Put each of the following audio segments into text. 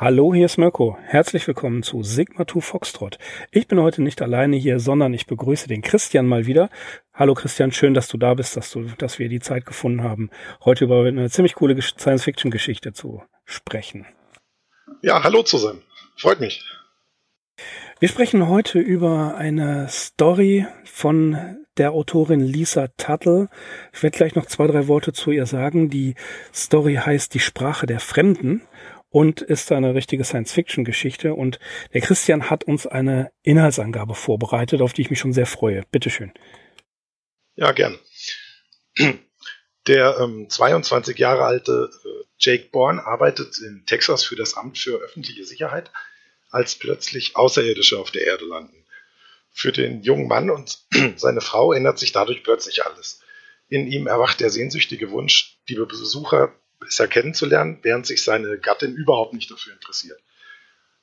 Hallo, hier ist Mirko. Herzlich willkommen zu Sigma 2 Foxtrot. Ich bin heute nicht alleine hier, sondern ich begrüße den Christian mal wieder. Hallo Christian, schön, dass du da bist, dass du, dass wir die Zeit gefunden haben, heute über eine ziemlich coole Science-Fiction-Geschichte zu sprechen. Ja, hallo zusammen. Freut mich. Wir sprechen heute über eine Story von der Autorin Lisa Tuttle. Ich werde gleich noch zwei, drei Worte zu ihr sagen. Die Story heißt Die Sprache der Fremden und ist eine richtige Science-Fiction-Geschichte. Und der Christian hat uns eine Inhaltsangabe vorbereitet, auf die ich mich schon sehr freue. Bitteschön. Ja, gern. Der ähm, 22 Jahre alte äh, Jake Bourne arbeitet in Texas für das Amt für öffentliche Sicherheit, als plötzlich Außerirdische auf der Erde landen. Für den jungen Mann und seine Frau ändert sich dadurch plötzlich alles. In ihm erwacht der sehnsüchtige Wunsch, die Besucher besser kennenzulernen, während sich seine Gattin überhaupt nicht dafür interessiert.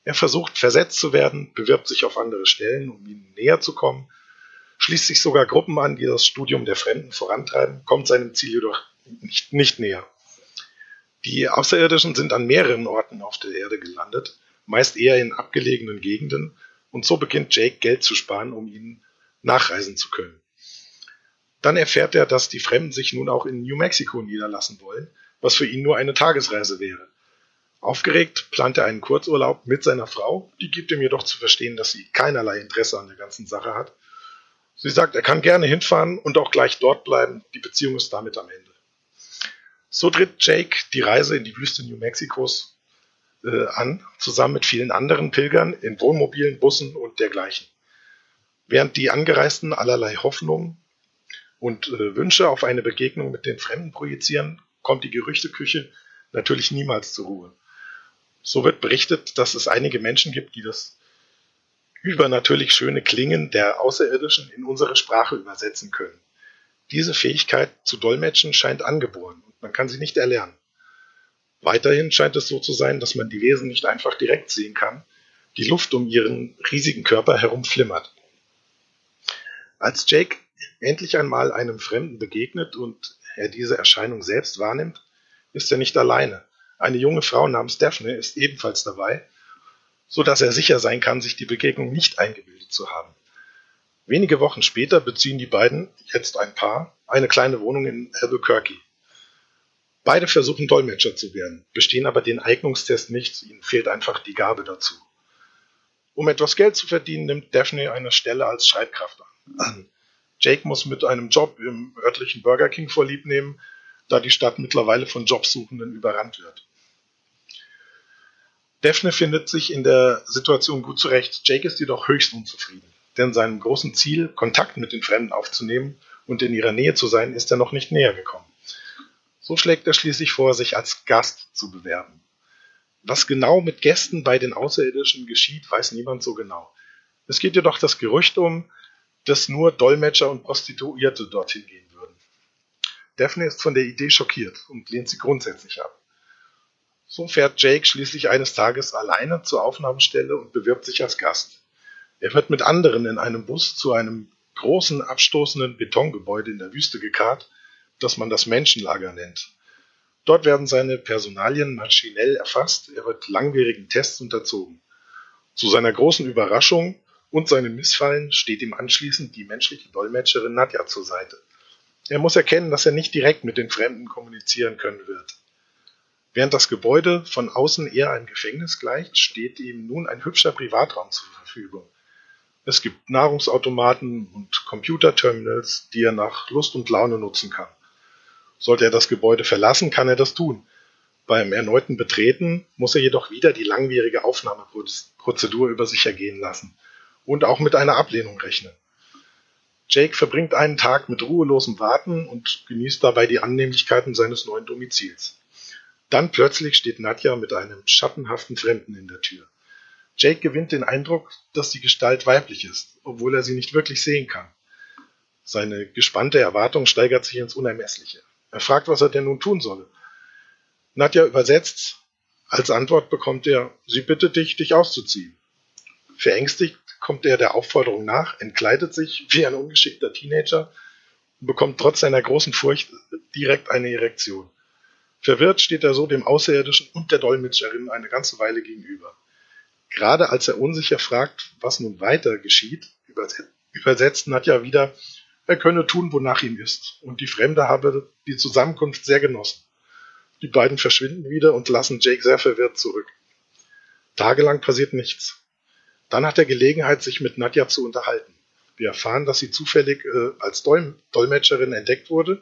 Er versucht versetzt zu werden, bewirbt sich auf andere Stellen, um ihnen näher zu kommen, schließt sich sogar Gruppen an, die das Studium der Fremden vorantreiben, kommt seinem Ziel jedoch nicht, nicht näher. Die Außerirdischen sind an mehreren Orten auf der Erde gelandet, meist eher in abgelegenen Gegenden, und so beginnt Jake Geld zu sparen, um ihnen nachreisen zu können. Dann erfährt er, dass die Fremden sich nun auch in New Mexico niederlassen wollen, was für ihn nur eine Tagesreise wäre. Aufgeregt plant er einen Kurzurlaub mit seiner Frau, die gibt ihm jedoch zu verstehen, dass sie keinerlei Interesse an der ganzen Sache hat. Sie sagt, er kann gerne hinfahren und auch gleich dort bleiben, die Beziehung ist damit am Ende. So tritt Jake die Reise in die Wüste New Mexikos äh, an, zusammen mit vielen anderen Pilgern in Wohnmobilen, Bussen und dergleichen. Während die Angereisten allerlei Hoffnungen und äh, Wünsche auf eine Begegnung mit den Fremden projizieren, kommt die Gerüchteküche natürlich niemals zur Ruhe. So wird berichtet, dass es einige Menschen gibt, die das übernatürlich schöne Klingen der Außerirdischen in unsere Sprache übersetzen können. Diese Fähigkeit zu dolmetschen scheint angeboren und man kann sie nicht erlernen. Weiterhin scheint es so zu sein, dass man die Wesen nicht einfach direkt sehen kann, die Luft um ihren riesigen Körper herum flimmert. Als Jake endlich einmal einem Fremden begegnet und er diese Erscheinung selbst wahrnimmt, ist er nicht alleine. Eine junge Frau namens Daphne ist ebenfalls dabei, so dass er sicher sein kann, sich die Begegnung nicht eingebildet zu haben. Wenige Wochen später beziehen die beiden, jetzt ein Paar, eine kleine Wohnung in Albuquerque. Beide versuchen Dolmetscher zu werden, bestehen aber den Eignungstest nicht, ihnen fehlt einfach die Gabe dazu. Um etwas Geld zu verdienen, nimmt Daphne eine Stelle als Schreibkraft an. Jake muss mit einem Job im örtlichen Burger King vorlieb nehmen, da die Stadt mittlerweile von Jobsuchenden überrannt wird. Daphne findet sich in der Situation gut zurecht, Jake ist jedoch höchst unzufrieden, denn seinem großen Ziel, Kontakt mit den Fremden aufzunehmen und in ihrer Nähe zu sein, ist er noch nicht näher gekommen. So schlägt er schließlich vor, sich als Gast zu bewerben. Was genau mit Gästen bei den Außerirdischen geschieht, weiß niemand so genau. Es geht jedoch das Gerücht um, dass nur Dolmetscher und Prostituierte dorthin gehen würden. Daphne ist von der Idee schockiert und lehnt sie grundsätzlich ab. So fährt Jake schließlich eines Tages alleine zur Aufnahmestelle und bewirbt sich als Gast. Er wird mit anderen in einem Bus zu einem großen abstoßenden Betongebäude in der Wüste gekarrt, das man das Menschenlager nennt. Dort werden seine Personalien maschinell erfasst, er wird langwierigen Tests unterzogen. Zu seiner großen Überraschung und seinem Missfallen steht ihm anschließend die menschliche Dolmetscherin Nadja zur Seite. Er muss erkennen, dass er nicht direkt mit den Fremden kommunizieren können wird. Während das Gebäude von außen eher einem Gefängnis gleicht, steht ihm nun ein hübscher Privatraum zur Verfügung. Es gibt Nahrungsautomaten und Computerterminals, die er nach Lust und Laune nutzen kann. Sollte er das Gebäude verlassen, kann er das tun. Beim erneuten Betreten muss er jedoch wieder die langwierige Aufnahmeprozedur über sich ergehen lassen und auch mit einer Ablehnung rechnen. Jake verbringt einen Tag mit ruhelosem Warten und genießt dabei die Annehmlichkeiten seines neuen Domizils. Dann plötzlich steht Nadja mit einem schattenhaften Fremden in der Tür. Jake gewinnt den Eindruck, dass die Gestalt weiblich ist, obwohl er sie nicht wirklich sehen kann. Seine gespannte Erwartung steigert sich ins Unermessliche. Er fragt, was er denn nun tun solle. Nadja übersetzt. Als Antwort bekommt er, sie bittet dich, dich auszuziehen. Verängstigt kommt er der Aufforderung nach, entkleidet sich wie ein ungeschickter Teenager und bekommt trotz seiner großen Furcht direkt eine Erektion. Verwirrt steht er so dem Außerirdischen und der Dolmetscherin eine ganze Weile gegenüber. Gerade als er unsicher fragt, was nun weiter geschieht, übersetzt Nadja wieder, er könne tun, wonach ihm ist, und die Fremde habe die Zusammenkunft sehr genossen. Die beiden verschwinden wieder und lassen Jake sehr verwirrt zurück. Tagelang passiert nichts. Dann hat er Gelegenheit, sich mit Nadja zu unterhalten. Wir erfahren, dass sie zufällig äh, als Dol Dolmetscherin entdeckt wurde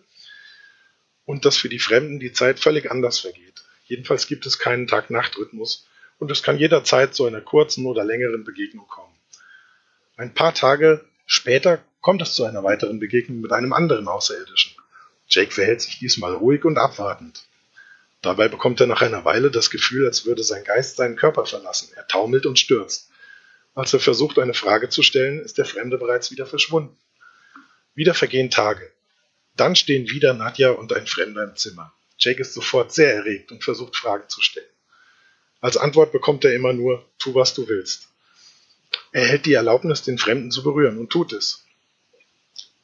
und dass für die Fremden die Zeit völlig anders vergeht. Jedenfalls gibt es keinen Tag-Nacht-Rhythmus und es kann jederzeit zu einer kurzen oder längeren Begegnung kommen. Ein paar Tage später kommt es zu einer weiteren Begegnung mit einem anderen Außerirdischen. Jake verhält sich diesmal ruhig und abwartend. Dabei bekommt er nach einer Weile das Gefühl, als würde sein Geist seinen Körper verlassen. Er taumelt und stürzt. Als er versucht, eine Frage zu stellen, ist der Fremde bereits wieder verschwunden. Wieder vergehen Tage. Dann stehen wieder Nadja und ein Fremder im Zimmer. Jake ist sofort sehr erregt und versucht Fragen zu stellen. Als Antwort bekommt er immer nur, tu was du willst. Er hält die Erlaubnis, den Fremden zu berühren und tut es.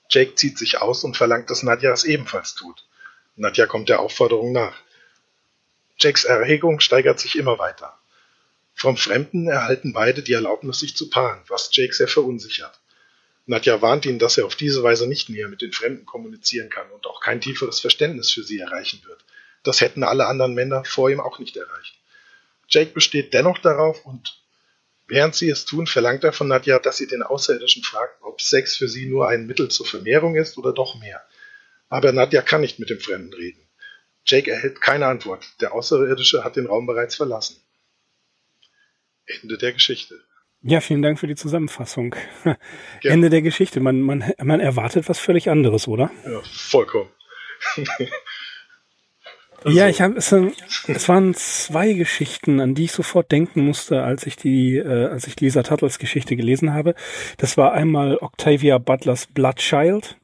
Jake zieht sich aus und verlangt, dass Nadja es ebenfalls tut. Nadja kommt der Aufforderung nach. Jakes Erregung steigert sich immer weiter. Vom Fremden erhalten beide die Erlaubnis, sich zu paaren, was Jake sehr verunsichert. Nadja warnt ihn, dass er auf diese Weise nicht näher mit den Fremden kommunizieren kann und auch kein tieferes Verständnis für sie erreichen wird. Das hätten alle anderen Männer vor ihm auch nicht erreicht. Jake besteht dennoch darauf und während sie es tun, verlangt er von Nadja, dass sie den Außerirdischen fragt, ob Sex für sie nur ein Mittel zur Vermehrung ist oder doch mehr. Aber Nadja kann nicht mit dem Fremden reden. Jake erhält keine Antwort. Der Außerirdische hat den Raum bereits verlassen. Ende der Geschichte. Ja, vielen Dank für die Zusammenfassung. Ja. Ende der Geschichte. Man, man, man erwartet was völlig anderes, oder? Ja, vollkommen. also. Ja, ich habe es, es waren zwei Geschichten, an die ich sofort denken musste, als ich die, äh, als ich Lisa Tuttles Geschichte gelesen habe. Das war einmal Octavia Butlers Bloodchild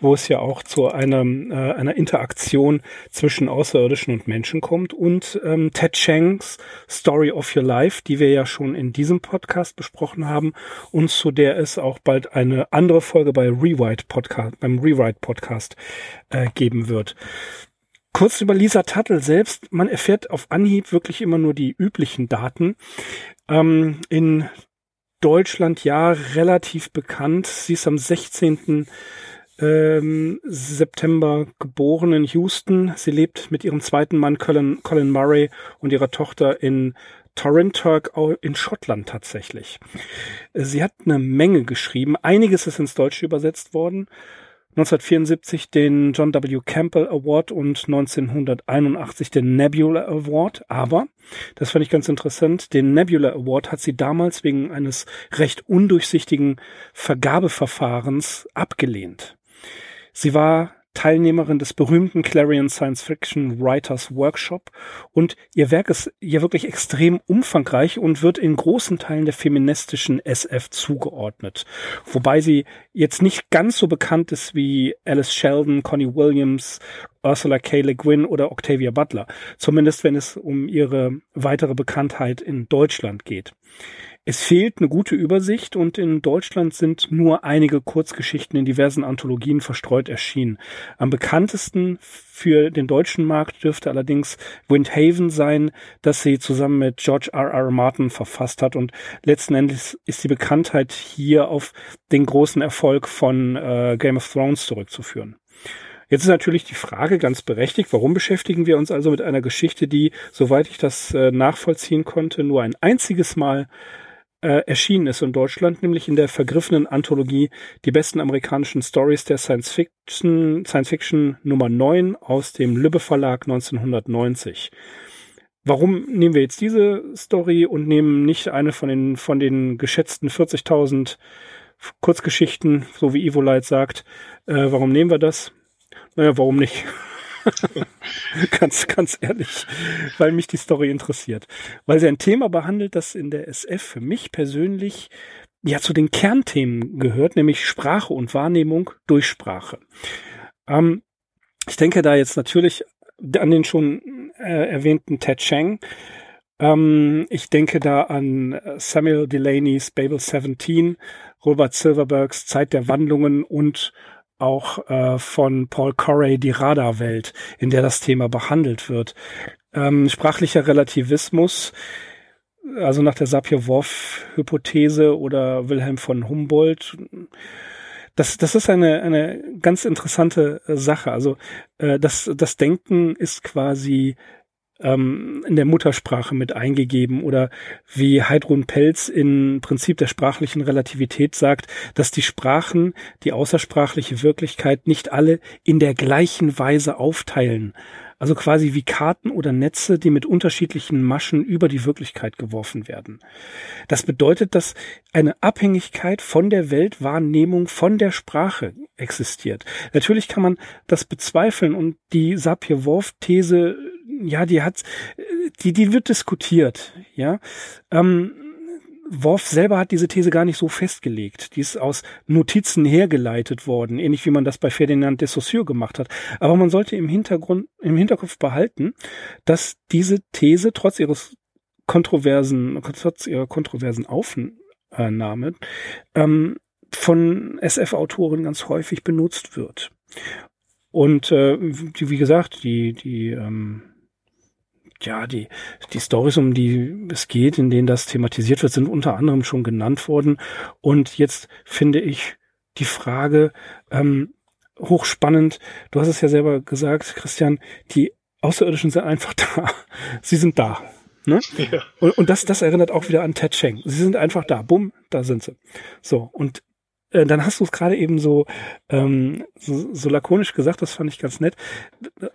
wo es ja auch zu einer, äh, einer Interaktion zwischen Außerirdischen und Menschen kommt und ähm, Ted Chiang's Story of Your Life, die wir ja schon in diesem Podcast besprochen haben und zu der es auch bald eine andere Folge bei Rewrite Podcast, beim Rewrite Podcast äh, geben wird. Kurz über Lisa Tuttle selbst. Man erfährt auf Anhieb wirklich immer nur die üblichen Daten. Ähm, in Deutschland ja relativ bekannt. Sie ist am 16 ähm, September geboren in Houston. Sie lebt mit ihrem zweiten Mann Colin, Colin Murray und ihrer Tochter in Torrinturk in Schottland tatsächlich. Sie hat eine Menge geschrieben. Einiges ist ins Deutsche übersetzt worden. 1974 den John W. Campbell Award und 1981 den Nebula Award. Aber, das fand ich ganz interessant, den Nebula Award hat sie damals wegen eines recht undurchsichtigen Vergabeverfahrens abgelehnt. Sie war Teilnehmerin des berühmten Clarion Science Fiction Writers Workshop und ihr Werk ist ja wirklich extrem umfangreich und wird in großen Teilen der feministischen SF zugeordnet. Wobei sie jetzt nicht ganz so bekannt ist wie Alice Sheldon, Connie Williams, Ursula K. Le Guin oder Octavia Butler. Zumindest wenn es um ihre weitere Bekanntheit in Deutschland geht. Es fehlt eine gute Übersicht und in Deutschland sind nur einige Kurzgeschichten in diversen Anthologien verstreut erschienen. Am bekanntesten für den deutschen Markt dürfte allerdings Windhaven sein, das sie zusammen mit George R. R. Martin verfasst hat und letzten Endes ist die Bekanntheit hier auf den großen Erfolg von äh, Game of Thrones zurückzuführen. Jetzt ist natürlich die Frage ganz berechtigt, warum beschäftigen wir uns also mit einer Geschichte, die, soweit ich das äh, nachvollziehen konnte, nur ein einziges Mal äh, erschienen ist in Deutschland, nämlich in der vergriffenen Anthologie Die besten amerikanischen Stories der Science Fiction, Science Fiction Nummer 9 aus dem Lübbe Verlag 1990. Warum nehmen wir jetzt diese Story und nehmen nicht eine von den, von den geschätzten 40.000 Kurzgeschichten, so wie Ivo Light sagt? Äh, warum nehmen wir das? Naja, warum nicht? ganz, ganz ehrlich, weil mich die Story interessiert. Weil sie ein Thema behandelt, das in der SF für mich persönlich ja zu den Kernthemen gehört, nämlich Sprache und Wahrnehmung durch Sprache. Ähm, ich denke da jetzt natürlich an den schon äh, erwähnten Ted Chang. Ähm, ich denke da an Samuel Delaney's Babel 17, Robert Silverbergs Zeit der Wandlungen und auch äh, von Paul Corey die Radarwelt, in der das Thema behandelt wird. Ähm, sprachlicher Relativismus, also nach der Sapir-Whorf-Hypothese oder Wilhelm von Humboldt. Das, das ist eine, eine ganz interessante Sache. Also äh, das, das Denken ist quasi ähm, in der Muttersprache mit eingegeben oder wie Heidrun Pelz in Prinzip der sprachlichen Relativität sagt, dass die Sprachen die außersprachliche Wirklichkeit nicht alle in der gleichen Weise aufteilen. Also quasi wie Karten oder Netze, die mit unterschiedlichen Maschen über die Wirklichkeit geworfen werden. Das bedeutet, dass eine Abhängigkeit von der Weltwahrnehmung, von der Sprache existiert. Natürlich kann man das bezweifeln und die Sapir-Whorf-These ja, die hat, die, die wird diskutiert, ja. Ähm, Worf selber hat diese These gar nicht so festgelegt. Die ist aus Notizen hergeleitet worden, ähnlich wie man das bei Ferdinand de Saussure gemacht hat. Aber man sollte im Hintergrund, im Hinterkopf behalten, dass diese These trotz ihres kontroversen, trotz ihrer kontroversen Aufnahme ähm, von SF-Autoren ganz häufig benutzt wird. Und äh, wie gesagt, die, die ähm, ja, die, die Stories, um die es geht, in denen das thematisiert wird, sind unter anderem schon genannt worden. Und jetzt finde ich die Frage ähm, hochspannend. Du hast es ja selber gesagt, Christian, die Außerirdischen sind einfach da. Sie sind da. Ne? Ja. Und, und das, das erinnert auch wieder an Ted Cheng. Sie sind einfach da. Bumm, da sind sie. So, und äh, dann hast du es gerade eben so, ähm, so, so lakonisch gesagt, das fand ich ganz nett.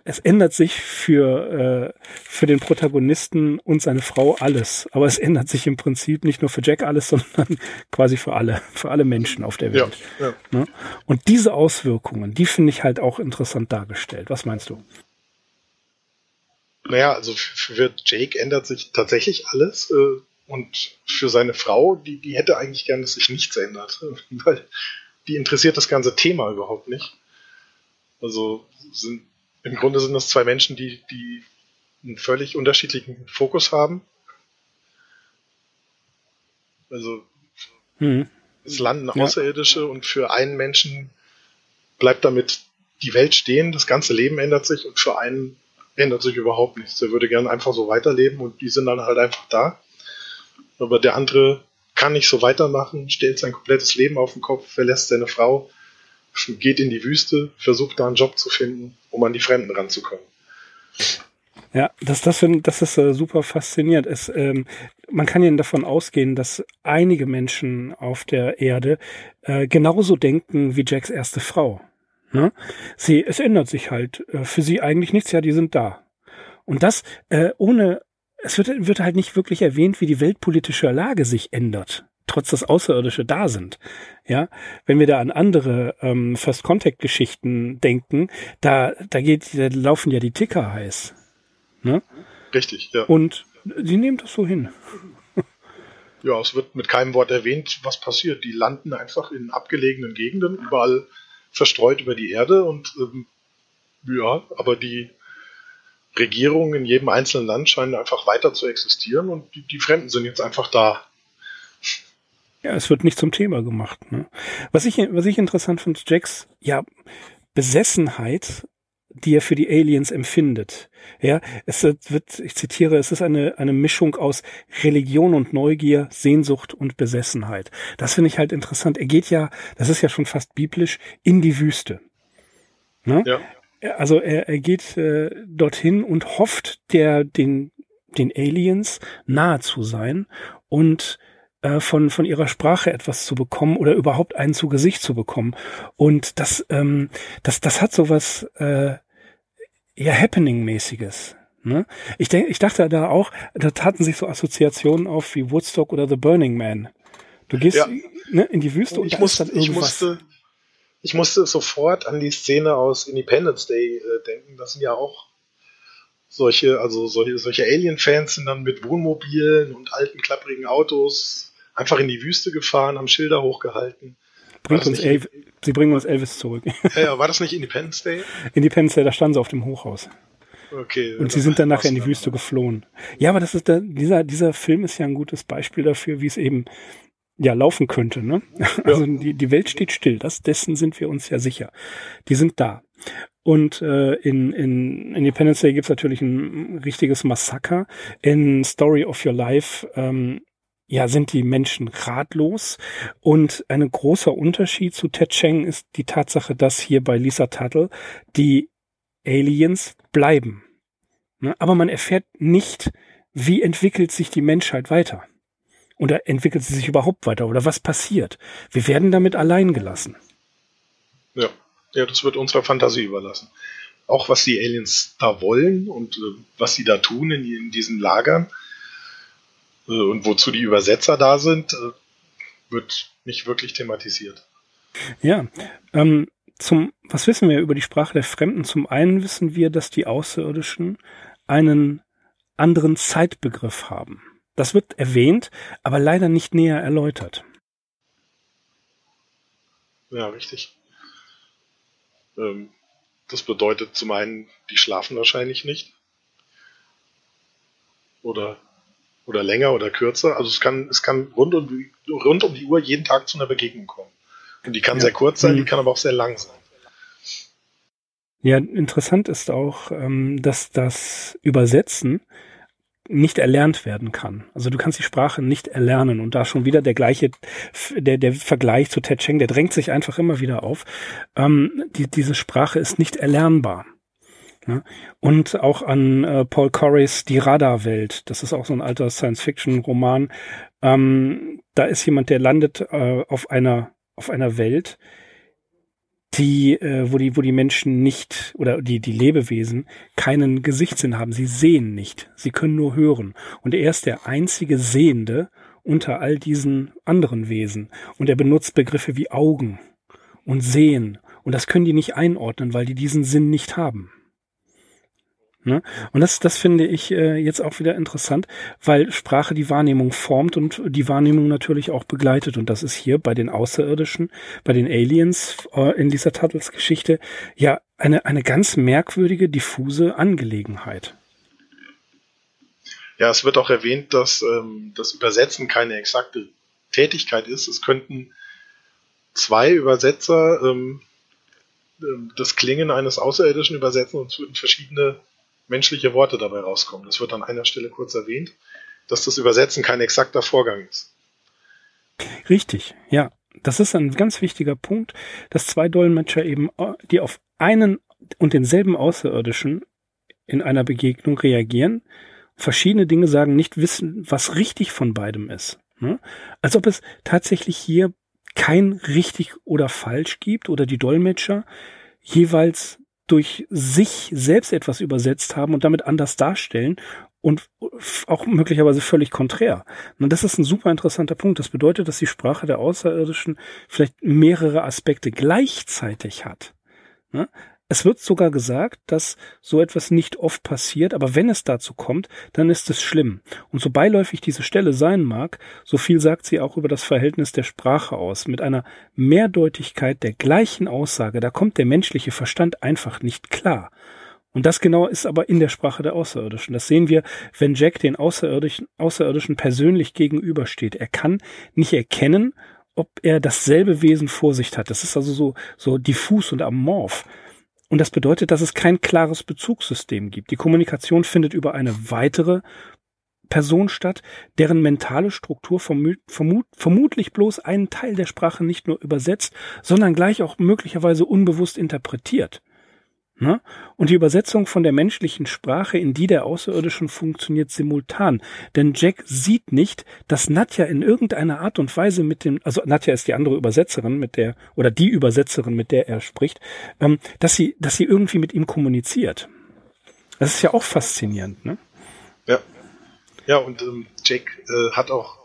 Es ändert sich für, äh, für den Protagonisten und seine Frau alles. Aber es ändert sich im Prinzip nicht nur für Jack alles, sondern quasi für alle, für alle Menschen auf der Welt. Ja, ja. Ne? Und diese Auswirkungen, die finde ich halt auch interessant dargestellt. Was meinst du? Naja, also für Jake ändert sich tatsächlich alles. Äh und für seine Frau, die, die hätte eigentlich gern, dass sich nichts ändert, weil die interessiert das ganze Thema überhaupt nicht. Also sind, im Grunde sind das zwei Menschen, die, die einen völlig unterschiedlichen Fokus haben. Also hm. es landen Außerirdische ja. und für einen Menschen bleibt damit die Welt stehen, das ganze Leben ändert sich und für einen ändert sich überhaupt nichts. Er würde gerne einfach so weiterleben und die sind dann halt einfach da aber der andere kann nicht so weitermachen, stellt sein komplettes Leben auf den Kopf, verlässt seine Frau, geht in die Wüste, versucht da einen Job zu finden, um an die Fremden ranzukommen. Ja, das, das, find, das ist äh, super faszinierend. Es, ähm, man kann ja davon ausgehen, dass einige Menschen auf der Erde äh, genauso denken wie Jacks erste Frau. Ne? Sie, es ändert sich halt äh, für sie eigentlich nichts, ja, die sind da. Und das äh, ohne es wird, wird halt nicht wirklich erwähnt, wie die weltpolitische Lage sich ändert, trotz dass Außerirdische da sind. Ja, wenn wir da an andere ähm, First Contact Geschichten denken, da da geht, da laufen ja die Ticker heiß. Ne? Richtig, ja. Und die nehmen das so hin. Ja, es wird mit keinem Wort erwähnt, was passiert. Die landen einfach in abgelegenen Gegenden, überall verstreut über die Erde und ähm, ja, aber die Regierungen in jedem einzelnen Land scheinen einfach weiter zu existieren und die, die Fremden sind jetzt einfach da. Ja, es wird nicht zum Thema gemacht. Ne? Was ich, was ich interessant finde, Jacks, ja, Besessenheit, die er für die Aliens empfindet. Ja, es wird, ich zitiere, es ist eine, eine Mischung aus Religion und Neugier, Sehnsucht und Besessenheit. Das finde ich halt interessant. Er geht ja, das ist ja schon fast biblisch, in die Wüste. Ne? Ja also er, er geht äh, dorthin und hofft, der den den Aliens nahe zu sein und äh, von von ihrer Sprache etwas zu bekommen oder überhaupt einen zu Gesicht zu bekommen. Und das ähm, das das hat sowas äh, ja Happening-mäßiges. Ne? Ich denke, ich dachte da auch, da taten sich so Assoziationen auf wie Woodstock oder The Burning Man. Du gehst ja. ne, in die Wüste und, und ich, muss, ich musste ich musste sofort an die Szene aus Independence Day äh, denken. Das sind ja auch solche, also solche, solche Alien-Fans sind dann mit Wohnmobilen und alten klapprigen Autos einfach in die Wüste gefahren, haben Schilder hochgehalten. Bringt uns Elvis, sie bringen uns Elvis zurück. Ja, ja, war das nicht Independence Day? Independence Day, da standen sie auf dem Hochhaus. Okay. Und sie sind dann nachher in die Wüste geflohen. Ja, aber das ist der, dieser, dieser Film ist ja ein gutes Beispiel dafür, wie es eben ja laufen könnte. Ne? Also die, die Welt steht still, das, dessen sind wir uns ja sicher. Die sind da. Und äh, in, in Independence Day gibt's natürlich ein richtiges Massaker. In Story of Your Life ähm, ja, sind die Menschen ratlos. Und ein großer Unterschied zu Ted Cheng ist die Tatsache, dass hier bei Lisa Tuttle die Aliens bleiben. Ne? Aber man erfährt nicht, wie entwickelt sich die Menschheit weiter. Oder entwickelt sie sich überhaupt weiter? Oder was passiert? Wir werden damit allein gelassen. Ja, ja das wird unserer Fantasie überlassen. Auch was die Aliens da wollen und äh, was sie da tun in, in diesen Lagern äh, und wozu die Übersetzer da sind, äh, wird nicht wirklich thematisiert. Ja, ähm, zum, was wissen wir über die Sprache der Fremden? Zum einen wissen wir, dass die Außerirdischen einen anderen Zeitbegriff haben. Das wird erwähnt, aber leider nicht näher erläutert. Ja, richtig. Ähm, das bedeutet zum einen, die schlafen wahrscheinlich nicht. Oder, oder länger oder kürzer. Also es kann, es kann rund um, die, rund um die Uhr jeden Tag zu einer Begegnung kommen. Und die kann ja. sehr kurz sein, die mhm. kann aber auch sehr lang sein. Ja, interessant ist auch, ähm, dass das Übersetzen nicht erlernt werden kann. Also du kannst die Sprache nicht erlernen und da schon wieder der gleiche, der, der Vergleich zu Ted Cheng, der drängt sich einfach immer wieder auf. Ähm, die, diese Sprache ist nicht erlernbar. Ja? Und auch an äh, Paul Correys Die Radarwelt, das ist auch so ein alter Science-Fiction-Roman. Ähm, da ist jemand, der landet äh, auf einer auf einer Welt, die, äh, wo die, wo die Menschen nicht oder die, die Lebewesen keinen Gesichtssinn haben. Sie sehen nicht. Sie können nur hören. Und er ist der einzige Sehende unter all diesen anderen Wesen. Und er benutzt Begriffe wie Augen und Sehen. Und das können die nicht einordnen, weil die diesen Sinn nicht haben. Ne? Und das, das finde ich äh, jetzt auch wieder interessant, weil Sprache die Wahrnehmung formt und die Wahrnehmung natürlich auch begleitet. Und das ist hier bei den Außerirdischen, bei den Aliens äh, in dieser Tuttles Geschichte ja eine, eine ganz merkwürdige, diffuse Angelegenheit. Ja, es wird auch erwähnt, dass ähm, das Übersetzen keine exakte Tätigkeit ist. Es könnten zwei Übersetzer ähm, ähm das Klingen eines Außerirdischen übersetzen und es würden verschiedene menschliche Worte dabei rauskommen. Das wird an einer Stelle kurz erwähnt, dass das Übersetzen kein exakter Vorgang ist. Richtig, ja. Das ist ein ganz wichtiger Punkt, dass zwei Dolmetscher eben, die auf einen und denselben Außerirdischen in einer Begegnung reagieren, verschiedene Dinge sagen, nicht wissen, was richtig von beidem ist. Ne? Als ob es tatsächlich hier kein richtig oder falsch gibt oder die Dolmetscher jeweils durch sich selbst etwas übersetzt haben und damit anders darstellen und auch möglicherweise völlig konträr. Und das ist ein super interessanter Punkt. Das bedeutet, dass die Sprache der Außerirdischen vielleicht mehrere Aspekte gleichzeitig hat. Es wird sogar gesagt, dass so etwas nicht oft passiert, aber wenn es dazu kommt, dann ist es schlimm. Und so beiläufig diese Stelle sein mag, so viel sagt sie auch über das Verhältnis der Sprache aus. Mit einer Mehrdeutigkeit der gleichen Aussage, da kommt der menschliche Verstand einfach nicht klar. Und das genau ist aber in der Sprache der Außerirdischen. Das sehen wir, wenn Jack den Außerirdischen, Außerirdischen persönlich gegenübersteht. Er kann nicht erkennen, ob er dasselbe Wesen vor sich hat. Das ist also so, so diffus und amorph. Und das bedeutet, dass es kein klares Bezugssystem gibt. Die Kommunikation findet über eine weitere Person statt, deren mentale Struktur vermut, vermut, vermutlich bloß einen Teil der Sprache nicht nur übersetzt, sondern gleich auch möglicherweise unbewusst interpretiert. Ne? Und die Übersetzung von der menschlichen Sprache in die der Außerirdischen funktioniert simultan. Denn Jack sieht nicht, dass Nadja in irgendeiner Art und Weise mit dem, also Nadja ist die andere Übersetzerin, mit der, oder die Übersetzerin, mit der er spricht, ähm, dass sie, dass sie irgendwie mit ihm kommuniziert. Das ist ja auch faszinierend, ne? Ja. Ja, und ähm, Jack äh, hat auch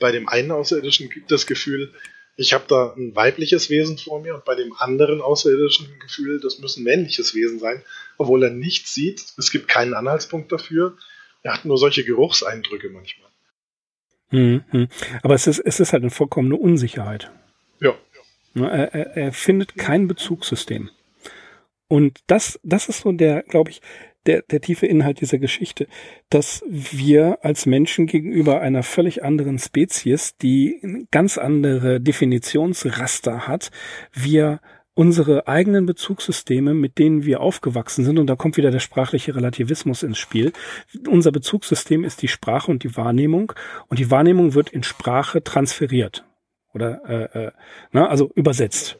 bei dem einen Außerirdischen das Gefühl, ich habe da ein weibliches Wesen vor mir und bei dem anderen außerirdischen Gefühl, das muss ein männliches Wesen sein, obwohl er nichts sieht. Es gibt keinen Anhaltspunkt dafür. Er hat nur solche Geruchseindrücke manchmal. Mhm. Aber es ist, es ist halt eine vollkommene Unsicherheit. Ja. Er, er, er findet kein Bezugssystem. Und das, das ist so der, glaube ich, der, der tiefe Inhalt dieser Geschichte, dass wir als Menschen gegenüber einer völlig anderen Spezies, die ganz andere Definitionsraster hat, wir unsere eigenen Bezugssysteme, mit denen wir aufgewachsen sind, und da kommt wieder der sprachliche Relativismus ins Spiel. Unser Bezugssystem ist die Sprache und die Wahrnehmung, und die Wahrnehmung wird in Sprache transferiert oder äh, äh, na, also übersetzt.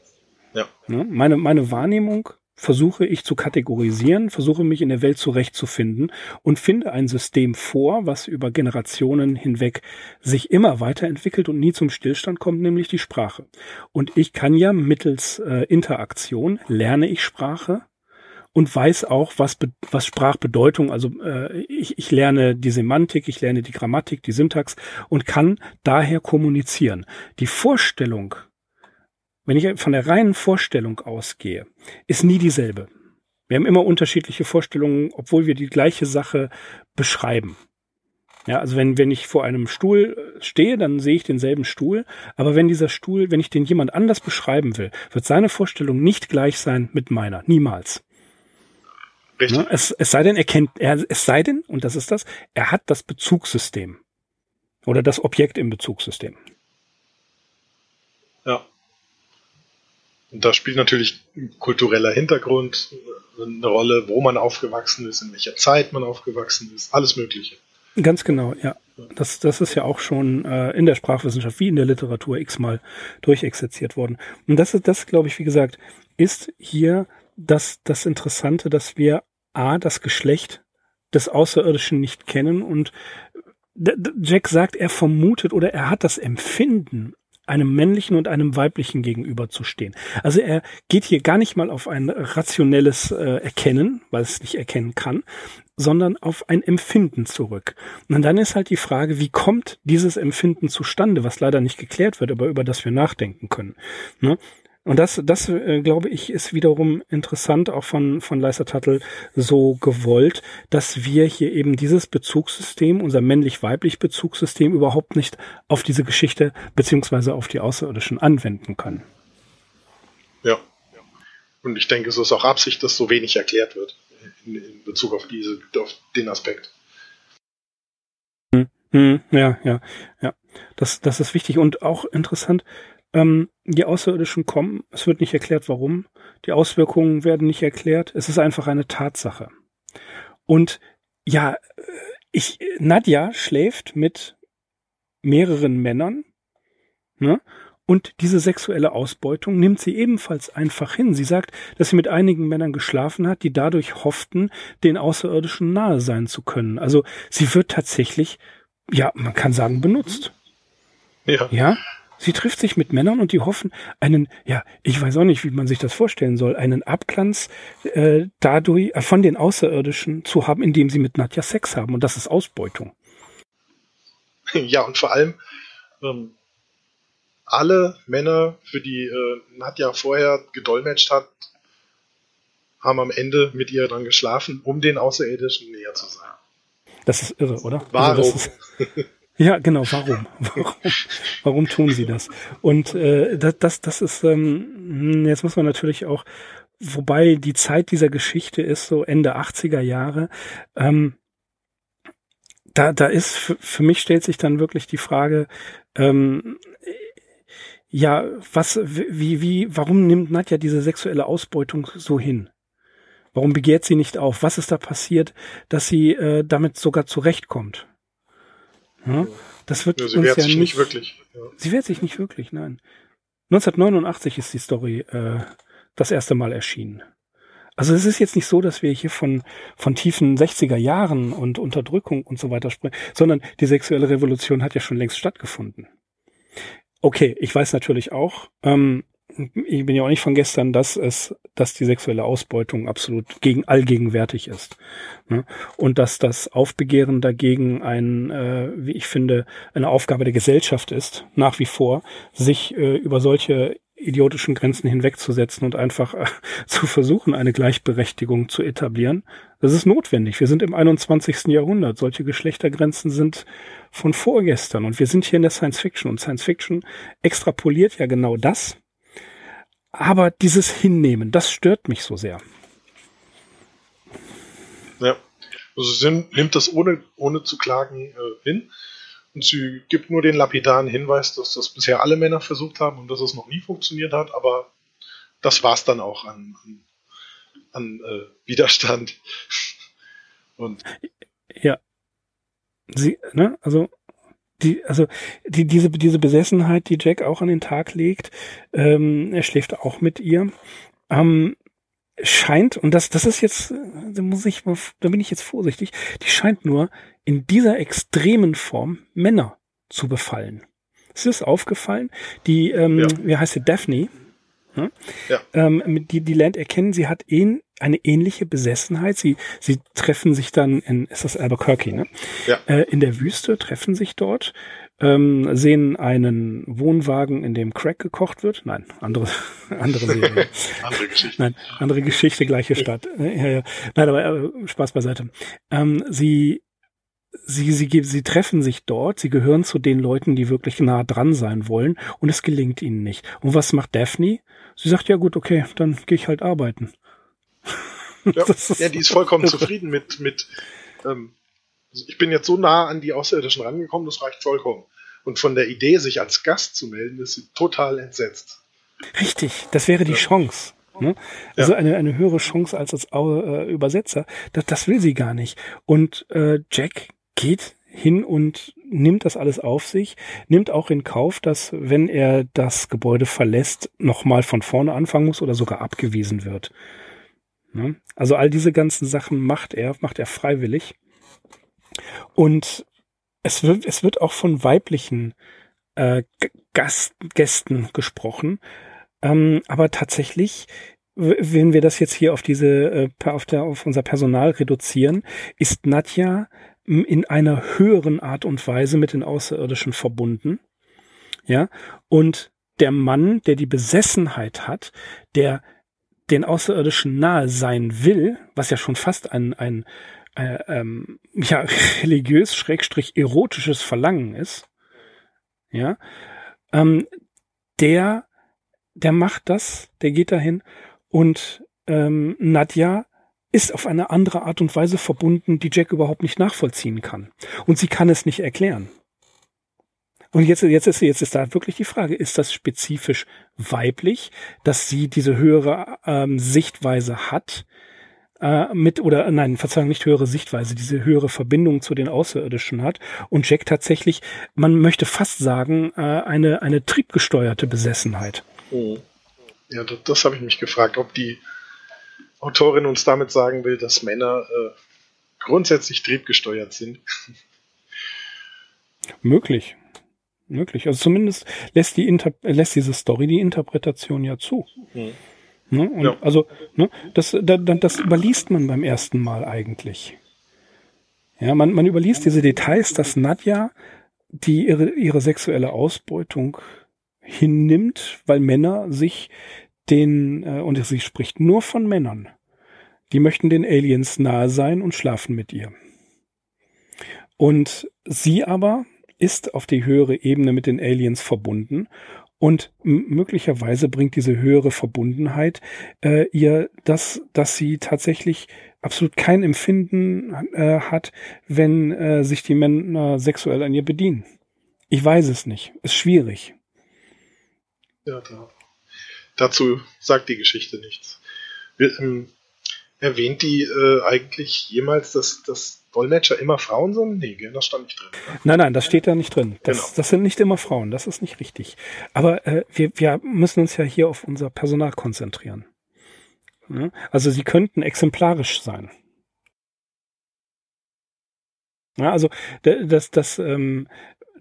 Ja. Meine, meine Wahrnehmung versuche ich zu kategorisieren, versuche mich in der Welt zurechtzufinden und finde ein System vor, was über Generationen hinweg sich immer weiterentwickelt und nie zum Stillstand kommt, nämlich die Sprache. Und ich kann ja mittels äh, Interaktion lerne ich Sprache und weiß auch, was, was Sprachbedeutung, also äh, ich, ich lerne die Semantik, ich lerne die Grammatik, die Syntax und kann daher kommunizieren. Die Vorstellung, wenn ich von der reinen Vorstellung ausgehe, ist nie dieselbe. Wir haben immer unterschiedliche Vorstellungen, obwohl wir die gleiche Sache beschreiben. Ja, also wenn, wenn ich vor einem Stuhl stehe, dann sehe ich denselben Stuhl. Aber wenn dieser Stuhl, wenn ich den jemand anders beschreiben will, wird seine Vorstellung nicht gleich sein mit meiner. Niemals. Richtig. Ne? Es, es sei denn, er kennt, er, es sei denn, und das ist das, er hat das Bezugssystem. Oder das Objekt im Bezugssystem. Ja. Und da spielt natürlich kultureller Hintergrund eine Rolle, wo man aufgewachsen ist, in welcher Zeit man aufgewachsen ist, alles Mögliche. Ganz genau, ja. Das, das ist ja auch schon äh, in der Sprachwissenschaft wie in der Literatur x-mal durchexerziert worden. Und das ist, das glaube ich, wie gesagt, ist hier das, das Interessante, dass wir A, das Geschlecht des Außerirdischen nicht kennen und Jack sagt, er vermutet oder er hat das Empfinden, einem männlichen und einem weiblichen gegenüberzustehen. Also er geht hier gar nicht mal auf ein rationelles äh, Erkennen, weil es nicht erkennen kann, sondern auf ein Empfinden zurück. Und dann ist halt die Frage, wie kommt dieses Empfinden zustande, was leider nicht geklärt wird, aber über das wir nachdenken können. Ne? Und das, das äh, glaube ich, ist wiederum interessant, auch von, von Leister Tuttle so gewollt, dass wir hier eben dieses Bezugssystem, unser männlich-weiblich Bezugssystem überhaupt nicht auf diese Geschichte beziehungsweise auf die Außerirdischen anwenden können. Ja. Und ich denke, es ist auch Absicht, dass so wenig erklärt wird in, in Bezug auf diese, auf den Aspekt. Hm, hm, ja, ja, ja. Das, das ist wichtig und auch interessant, ähm, die Außerirdischen kommen, es wird nicht erklärt, warum. Die Auswirkungen werden nicht erklärt. Es ist einfach eine Tatsache. Und ja, äh, ich, Nadja schläft mit mehreren Männern, ne? Und diese sexuelle Ausbeutung nimmt sie ebenfalls einfach hin. Sie sagt, dass sie mit einigen Männern geschlafen hat, die dadurch hofften, den Außerirdischen nahe sein zu können. Also sie wird tatsächlich, ja, man kann sagen, benutzt. Ja. Ja. Sie trifft sich mit Männern und die hoffen, einen, ja, ich weiß auch nicht, wie man sich das vorstellen soll, einen Abglanz äh, dadurch äh, von den Außerirdischen zu haben, indem sie mit Nadja Sex haben. Und das ist Ausbeutung. Ja, und vor allem ähm, alle Männer, für die äh, Nadja vorher gedolmetscht hat, haben am Ende mit ihr dann geschlafen, um den Außerirdischen näher zu sein. Das ist irre, oder? Warum? Also Ja, genau. Warum? Warum, warum tun sie das? Und äh, das, das, das ist ähm, jetzt muss man natürlich auch, wobei die Zeit dieser Geschichte ist so Ende 80er Jahre. Ähm, da, da ist für, für mich stellt sich dann wirklich die Frage, ähm, ja, was, wie, wie, warum nimmt Nadja diese sexuelle Ausbeutung so hin? Warum begehrt sie nicht auf? Was ist da passiert, dass sie äh, damit sogar zurechtkommt? Ja, das wird ja, sie uns wehrt ja sich nicht, wirklich. Ja. Sie wehrt sich nicht wirklich, nein. 1989 ist die Story äh, das erste Mal erschienen. Also es ist jetzt nicht so, dass wir hier von, von tiefen 60er Jahren und Unterdrückung und so weiter sprechen, sondern die sexuelle Revolution hat ja schon längst stattgefunden. Okay, ich weiß natürlich auch, ähm, ich bin ja auch nicht von gestern, dass es, dass die sexuelle Ausbeutung absolut gegen allgegenwärtig ist. Ne? Und dass das Aufbegehren dagegen ein, äh, wie ich finde, eine Aufgabe der Gesellschaft ist, nach wie vor, sich äh, über solche idiotischen Grenzen hinwegzusetzen und einfach äh, zu versuchen, eine Gleichberechtigung zu etablieren. Das ist notwendig. Wir sind im 21. Jahrhundert. Solche Geschlechtergrenzen sind von vorgestern. Und wir sind hier in der Science Fiction. Und Science Fiction extrapoliert ja genau das, aber dieses Hinnehmen, das stört mich so sehr. Ja. Also sie nimmt das ohne, ohne zu klagen äh, hin. Und sie gibt nur den lapidaren Hinweis, dass das bisher alle Männer versucht haben und dass es noch nie funktioniert hat, aber das war es dann auch an, an, an äh, Widerstand. Und ja. Sie, ne, also die, also die, diese, diese Besessenheit, die Jack auch an den Tag legt, ähm, er schläft auch mit ihr, ähm, scheint, und das, das ist jetzt, da muss ich, da bin ich jetzt vorsichtig, die scheint nur in dieser extremen Form Männer zu befallen. Es ist aufgefallen, die, ähm, ja. wie heißt sie, Daphne, hm? Ja. Ähm, die, die lernt erkennen, sie hat ähn, eine ähnliche Besessenheit. Sie, sie treffen sich dann in, ist das Albuquerque, ne? Ja. Äh, in der Wüste, treffen sich dort, ähm, sehen einen Wohnwagen, in dem Crack gekocht wird. Nein, andere, andere Serie. andere Geschichte. Nein, andere Geschichte, gleiche Stadt. Ja, ja. Nein, aber äh, Spaß beiseite. Ähm, sie sie, sie, sie treffen sich dort, sie gehören zu den Leuten, die wirklich nah dran sein wollen und es gelingt ihnen nicht. Und was macht Daphne? Sie sagt, ja gut, okay, dann gehe ich halt arbeiten. Ja, ja, die ist vollkommen zufrieden mit, mit ähm, ich bin jetzt so nah an die Außerirdischen rangekommen, das reicht vollkommen. Und von der Idee, sich als Gast zu melden, ist sie total entsetzt. Richtig, das wäre die ja. Chance. Ne? Also ja. eine, eine höhere Chance als als äh, Übersetzer. Das, das will sie gar nicht. Und äh, Jack geht hin und nimmt das alles auf sich, nimmt auch in Kauf, dass wenn er das Gebäude verlässt, nochmal von vorne anfangen muss oder sogar abgewiesen wird. Ne? Also all diese ganzen Sachen macht er, macht er freiwillig. Und es wird, es wird auch von weiblichen äh, Gast, Gästen gesprochen. Ähm, aber tatsächlich, wenn wir das jetzt hier auf diese, äh, auf, der, auf unser Personal reduzieren, ist Nadja in einer höheren Art und Weise mit den Außerirdischen verbunden. Ja, und der Mann, der die Besessenheit hat, der den Außerirdischen nahe sein will, was ja schon fast ein, ein äh, ähm, ja, religiös, schrägstrich erotisches Verlangen ist, ja, ähm, der, der macht das, der geht dahin und ähm, Nadja ist auf eine andere Art und Weise verbunden, die Jack überhaupt nicht nachvollziehen kann. Und sie kann es nicht erklären. Und jetzt, jetzt, ist, jetzt ist da wirklich die Frage, ist das spezifisch weiblich, dass sie diese höhere ähm, Sichtweise hat, äh, mit, oder nein, Verzeihung, nicht höhere Sichtweise, diese höhere Verbindung zu den Außerirdischen hat und Jack tatsächlich, man möchte fast sagen, äh, eine, eine triebgesteuerte Besessenheit. Oh. Ja, das, das habe ich mich gefragt, ob die Autorin uns damit sagen will, dass Männer äh, grundsätzlich triebgesteuert sind. Möglich. Möglich. Also zumindest lässt, die Inter lässt diese Story die Interpretation ja zu. Mhm. Ne? Ja. Also, ne, das, das, das überliest man beim ersten Mal eigentlich. Ja, man, man überliest diese Details, dass Nadja die ihre, ihre sexuelle Ausbeutung hinnimmt, weil Männer sich den, äh, und sie spricht nur von Männern, die möchten den Aliens nahe sein und schlafen mit ihr. Und sie aber ist auf die höhere Ebene mit den Aliens verbunden und möglicherweise bringt diese höhere Verbundenheit äh, ihr das, dass sie tatsächlich absolut kein Empfinden äh, hat, wenn äh, sich die Männer sexuell an ihr bedienen. Ich weiß es nicht. Ist schwierig. Ja, da Dazu sagt die Geschichte nichts. Wir, ähm, erwähnt die äh, eigentlich jemals, dass, dass Dolmetscher immer Frauen sind? Nee, das stand nicht drin. Nein, nein, das steht da nicht drin. Das, genau. das sind nicht immer Frauen, das ist nicht richtig. Aber äh, wir, wir müssen uns ja hier auf unser Personal konzentrieren. Ja? Also sie könnten exemplarisch sein. Ja, also dass, dass ähm,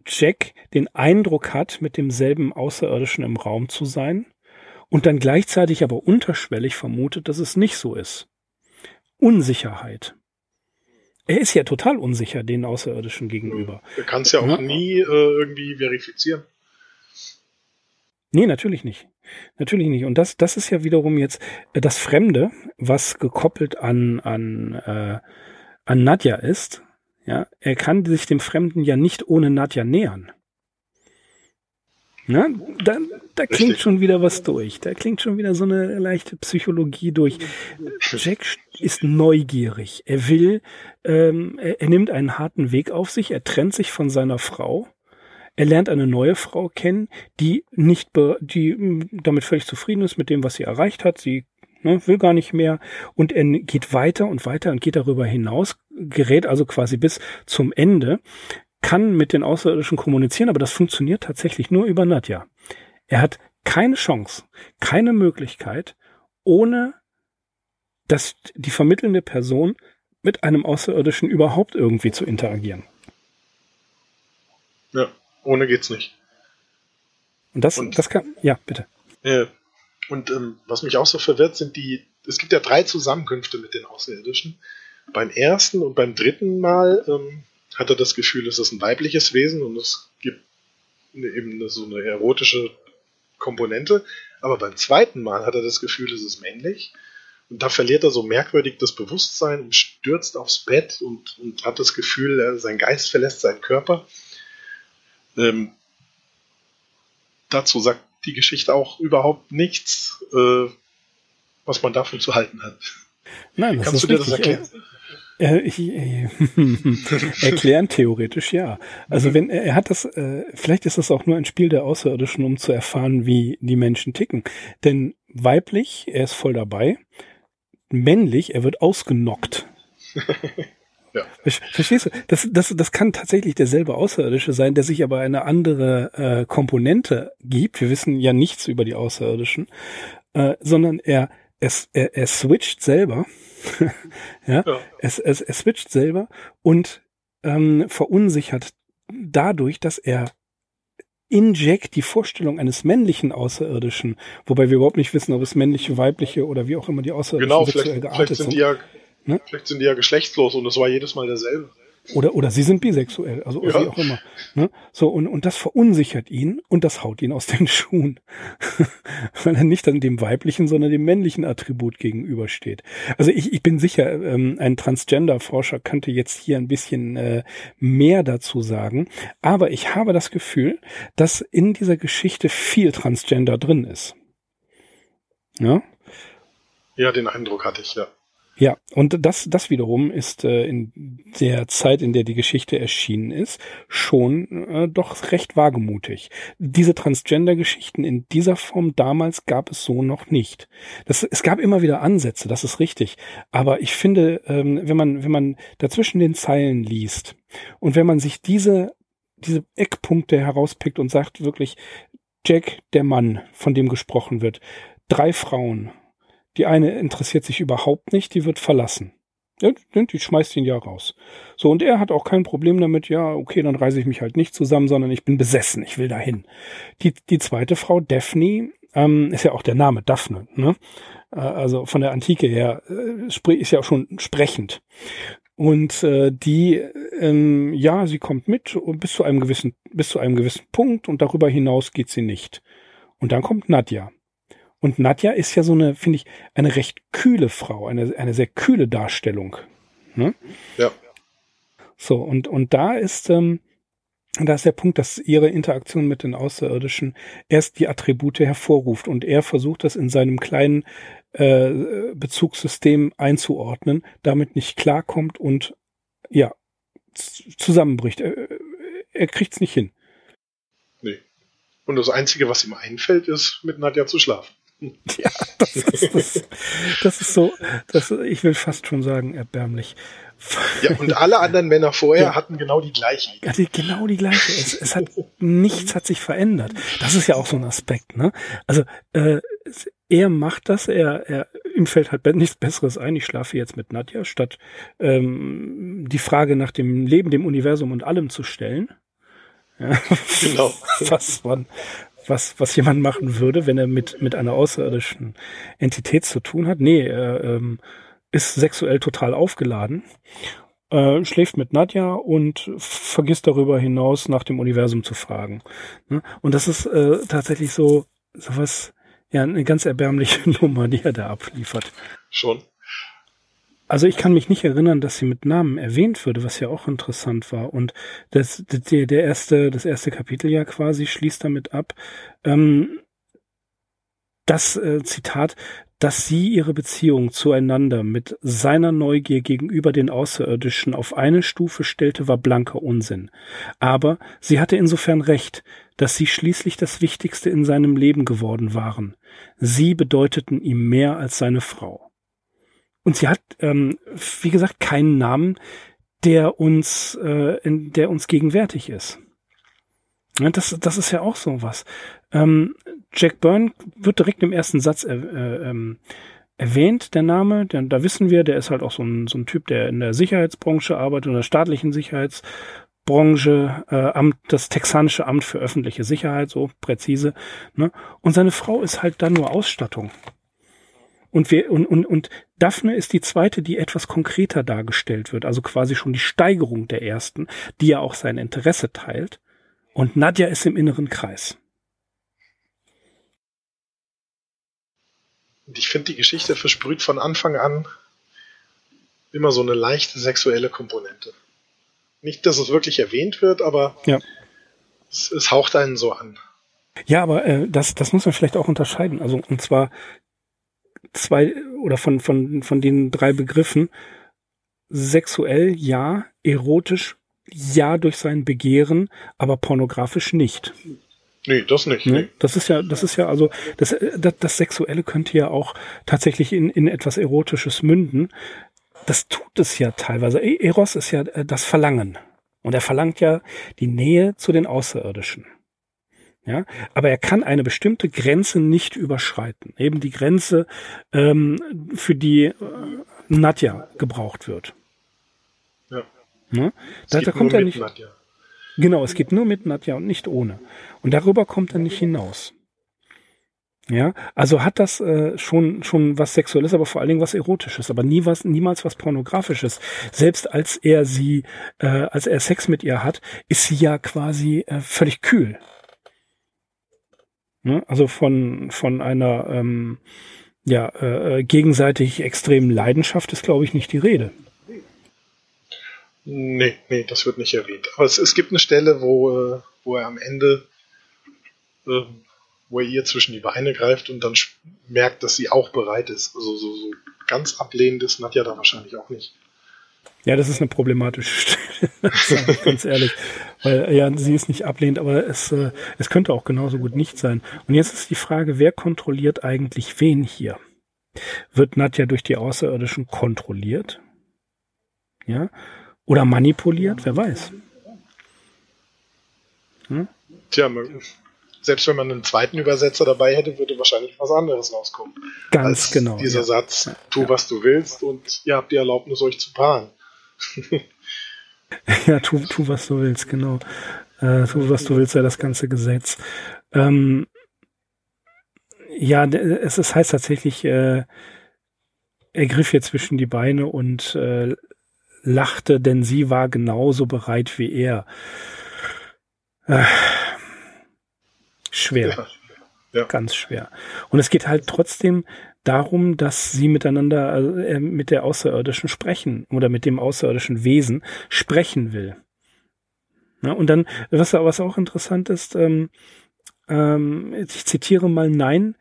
Jack den Eindruck hat, mit demselben Außerirdischen im Raum zu sein und dann gleichzeitig aber unterschwellig vermutet, dass es nicht so ist. Unsicherheit. Er ist ja total unsicher den Außerirdischen gegenüber. Er kann es ja auch ja. nie äh, irgendwie verifizieren. Nee, natürlich nicht. Natürlich nicht. Und das, das ist ja wiederum jetzt äh, das Fremde, was gekoppelt an, an, äh, an Nadja ist. Ja, er kann sich dem Fremden ja nicht ohne Nadja nähern. Na, da, da klingt schon wieder was durch. Da klingt schon wieder so eine leichte Psychologie durch. Jack ist neugierig. Er will, ähm, er, er nimmt einen harten Weg auf sich. Er trennt sich von seiner Frau. Er lernt eine neue Frau kennen, die nicht, die hm, damit völlig zufrieden ist mit dem, was sie erreicht hat. Sie ne, will gar nicht mehr und er geht weiter und weiter und geht darüber hinaus, gerät also quasi bis zum Ende kann mit den Außerirdischen kommunizieren, aber das funktioniert tatsächlich nur über Nadja. Er hat keine Chance, keine Möglichkeit, ohne dass die vermittelnde Person mit einem Außerirdischen überhaupt irgendwie zu interagieren. Ja, ohne geht's nicht. Und das, und, das kann, ja, bitte. Äh, und ähm, was mich auch so verwirrt, sind die, es gibt ja drei Zusammenkünfte mit den Außerirdischen. Beim ersten und beim dritten Mal ähm, hat er das Gefühl, es ist ein weibliches Wesen und es gibt eben so eine erotische Komponente. Aber beim zweiten Mal hat er das Gefühl, es ist männlich. Und da verliert er so merkwürdig das Bewusstsein und stürzt aufs Bett und, und hat das Gefühl, sein Geist verlässt seinen Körper. Ähm, dazu sagt die Geschichte auch überhaupt nichts, äh, was man davon zu halten hat. Nein, das Kannst ist du dir das erklären? Äh, ich, äh, erklären theoretisch ja. Also mhm. wenn er, er hat das, äh, vielleicht ist das auch nur ein Spiel der Außerirdischen, um zu erfahren, wie die Menschen ticken. Denn weiblich, er ist voll dabei. Männlich, er wird ausgenockt. Ja. Verstehst du? Das, das, das kann tatsächlich derselbe Außerirdische sein, der sich aber eine andere äh, Komponente gibt. Wir wissen ja nichts über die Außerirdischen, äh, sondern er, es, er, er switcht selber ja, ja. Es, es, es switcht selber und ähm, verunsichert dadurch, dass er in Jack die Vorstellung eines männlichen Außerirdischen, wobei wir überhaupt nicht wissen, ob es männliche, weibliche oder wie auch immer die Außerirdischen genau, sexuell geartet vielleicht sind. Die ja, ne? Vielleicht sind die ja geschlechtslos und es war jedes Mal derselbe. Oder, oder sie sind bisexuell, also ja. wie auch immer. Ne? So, und, und das verunsichert ihn und das haut ihn aus den Schuhen. Weil er nicht dann dem weiblichen, sondern dem männlichen Attribut gegenübersteht. Also ich, ich bin sicher, ähm, ein Transgender-Forscher könnte jetzt hier ein bisschen äh, mehr dazu sagen. Aber ich habe das Gefühl, dass in dieser Geschichte viel Transgender drin ist. Ja? Ja, den Eindruck hatte ich, ja. Ja, und das, das wiederum ist äh, in der Zeit, in der die Geschichte erschienen ist, schon äh, doch recht wagemutig. Diese Transgender-Geschichten in dieser Form damals gab es so noch nicht. Das, es gab immer wieder Ansätze, das ist richtig. Aber ich finde, ähm, wenn man, wenn man dazwischen den Zeilen liest und wenn man sich diese, diese Eckpunkte herauspickt und sagt wirklich, Jack, der Mann, von dem gesprochen wird, drei Frauen, die eine interessiert sich überhaupt nicht, die wird verlassen. Ja, die schmeißt ihn ja raus. So, und er hat auch kein Problem damit, ja, okay, dann reise ich mich halt nicht zusammen, sondern ich bin besessen, ich will dahin. Die, die zweite Frau, Daphne, ähm, ist ja auch der Name Daphne, ne? Äh, also von der Antike her, äh, ist ja auch schon sprechend. Und äh, die, ähm, ja, sie kommt mit bis zu einem gewissen, bis zu einem gewissen Punkt und darüber hinaus geht sie nicht. Und dann kommt Nadja. Und Nadja ist ja so eine, finde ich, eine recht kühle Frau, eine, eine sehr kühle Darstellung. Ne? Ja. So, und, und da ist, ähm, da ist der Punkt, dass ihre Interaktion mit den Außerirdischen erst die Attribute hervorruft und er versucht das in seinem kleinen äh, Bezugssystem einzuordnen, damit nicht klarkommt und ja, zusammenbricht. Er, er kriegt es nicht hin. Nee. Und das Einzige, was ihm einfällt, ist, mit Nadja zu schlafen. Ja, das ist, das, das ist so, das, ich will fast schon sagen, erbärmlich. Ja, und alle anderen Männer vorher ja. hatten genau die gleiche. Hatte genau die gleiche. Es, es hat nichts hat sich verändert. Das ist ja auch so ein Aspekt, ne? Also äh, er macht das, er, er ihm fällt halt nichts Besseres ein. Ich schlafe jetzt mit Nadja, statt ähm, die Frage nach dem Leben, dem Universum und allem zu stellen. Ja, genau. Was man, was, was jemand machen würde, wenn er mit, mit einer außerirdischen Entität zu tun hat. Nee, er ähm, ist sexuell total aufgeladen, äh, schläft mit Nadja und vergisst darüber hinaus nach dem Universum zu fragen. Ne? Und das ist äh, tatsächlich so, so was, ja, eine ganz erbärmliche Nummer, die er da abliefert. Schon. Also ich kann mich nicht erinnern, dass sie mit Namen erwähnt würde, was ja auch interessant war. Und das, der, der erste, das erste Kapitel ja quasi schließt damit ab. Ähm, das äh, Zitat, dass sie ihre Beziehung zueinander mit seiner Neugier gegenüber den Außerirdischen auf eine Stufe stellte, war blanker Unsinn. Aber sie hatte insofern recht, dass sie schließlich das Wichtigste in seinem Leben geworden waren. Sie bedeuteten ihm mehr als seine Frau. Und sie hat, ähm, wie gesagt, keinen Namen, der uns, äh, in, der uns gegenwärtig ist. Ja, das, das ist ja auch so was. Ähm, Jack Byrne wird direkt im ersten Satz äh, äh, ähm, erwähnt, der Name. Denn da wissen wir, der ist halt auch so ein, so ein Typ, der in der Sicherheitsbranche arbeitet, in der staatlichen Sicherheitsbranche, äh, Amt, das texanische Amt für öffentliche Sicherheit, so präzise. Ne? Und seine Frau ist halt dann nur Ausstattung. Und, wir, und, und, und Daphne ist die zweite, die etwas konkreter dargestellt wird, also quasi schon die Steigerung der ersten, die ja auch sein Interesse teilt. Und Nadja ist im inneren Kreis. Und ich finde, die Geschichte versprüht von Anfang an immer so eine leichte sexuelle Komponente. Nicht, dass es wirklich erwähnt wird, aber ja. es, es haucht einen so an. Ja, aber äh, das, das muss man vielleicht auch unterscheiden. Also und zwar zwei oder von, von, von den drei Begriffen sexuell ja, erotisch ja durch sein Begehren, aber pornografisch nicht. Nee, das nicht. Nee. Das ist ja, das ist ja, also das, das, das Sexuelle könnte ja auch tatsächlich in, in etwas Erotisches münden. Das tut es ja teilweise. E, Eros ist ja äh, das Verlangen. Und er verlangt ja die Nähe zu den Außerirdischen. Ja, aber er kann eine bestimmte Grenze nicht überschreiten. Eben die Grenze, ähm, für die äh, Nadja gebraucht wird. Ja. Ne? Da, da kommt er nicht. Nadja. Genau, es geht nur mit Nadja und nicht ohne. Und darüber kommt er nicht hinaus. Ja, also hat das äh, schon schon was Sexuelles, aber vor allen Dingen was Erotisches, aber nie was, niemals was Pornografisches. Selbst als er sie, äh, als er Sex mit ihr hat, ist sie ja quasi äh, völlig kühl. Ne? Also von, von einer ähm, ja, äh, äh, gegenseitig extremen Leidenschaft ist, glaube ich, nicht die Rede. Nee, nee, das wird nicht erwähnt. Aber es, es gibt eine Stelle, wo, äh, wo er am Ende, äh, wo er ihr zwischen die Beine greift und dann merkt, dass sie auch bereit ist. Also so, so ganz ablehnend ist Nadja da wahrscheinlich auch nicht. Ja, das ist eine problematische Stelle, ganz ehrlich. Weil ja, sie ist nicht ablehnt, aber es, äh, es könnte auch genauso gut nicht sein. Und jetzt ist die Frage, wer kontrolliert eigentlich wen hier? Wird Nadja durch die Außerirdischen kontrolliert? Ja? Oder manipuliert? Wer weiß. Hm? Tja, selbst wenn man einen zweiten Übersetzer dabei hätte, würde wahrscheinlich was anderes rauskommen. Ganz genau. Dieser ja. Satz, tu ja. was du willst und ihr habt die Erlaubnis, euch zu paaren. ja, tu, tu, was du willst, genau. Äh, tu, was du willst, sei das ganze Gesetz. Ähm, ja, es, es heißt tatsächlich, äh, er griff hier zwischen die Beine und äh, lachte, denn sie war genauso bereit wie er. Äh, schwer. Ja, ja. Ganz schwer. Und es geht halt trotzdem darum, dass sie miteinander äh, mit der Außerirdischen sprechen oder mit dem außerirdischen Wesen sprechen will. Ja, und dann, was, was auch interessant ist, ähm, ähm, ich zitiere mal, nein,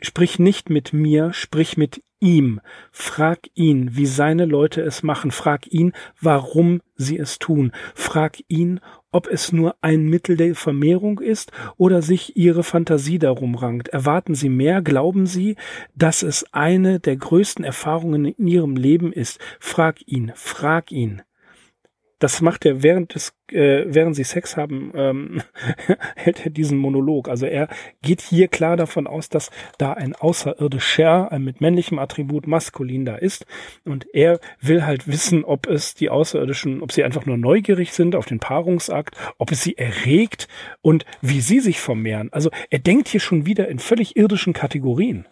sprich nicht mit mir, sprich mit ihm. Frag ihn, wie seine Leute es machen. Frag ihn, warum sie es tun. Frag ihn, ob es nur ein Mittel der Vermehrung ist oder sich ihre Fantasie darum rankt. Erwarten sie mehr? Glauben sie, dass es eine der größten Erfahrungen in ihrem Leben ist? Frag ihn, frag ihn das macht er während des, äh, während sie Sex haben, ähm, hält er diesen Monolog. Also er geht hier klar davon aus, dass da ein außerirdischer, ein mit männlichem Attribut maskulin da ist. Und er will halt wissen, ob es die Außerirdischen, ob sie einfach nur neugierig sind auf den Paarungsakt, ob es sie erregt und wie sie sich vermehren. Also er denkt hier schon wieder in völlig irdischen Kategorien.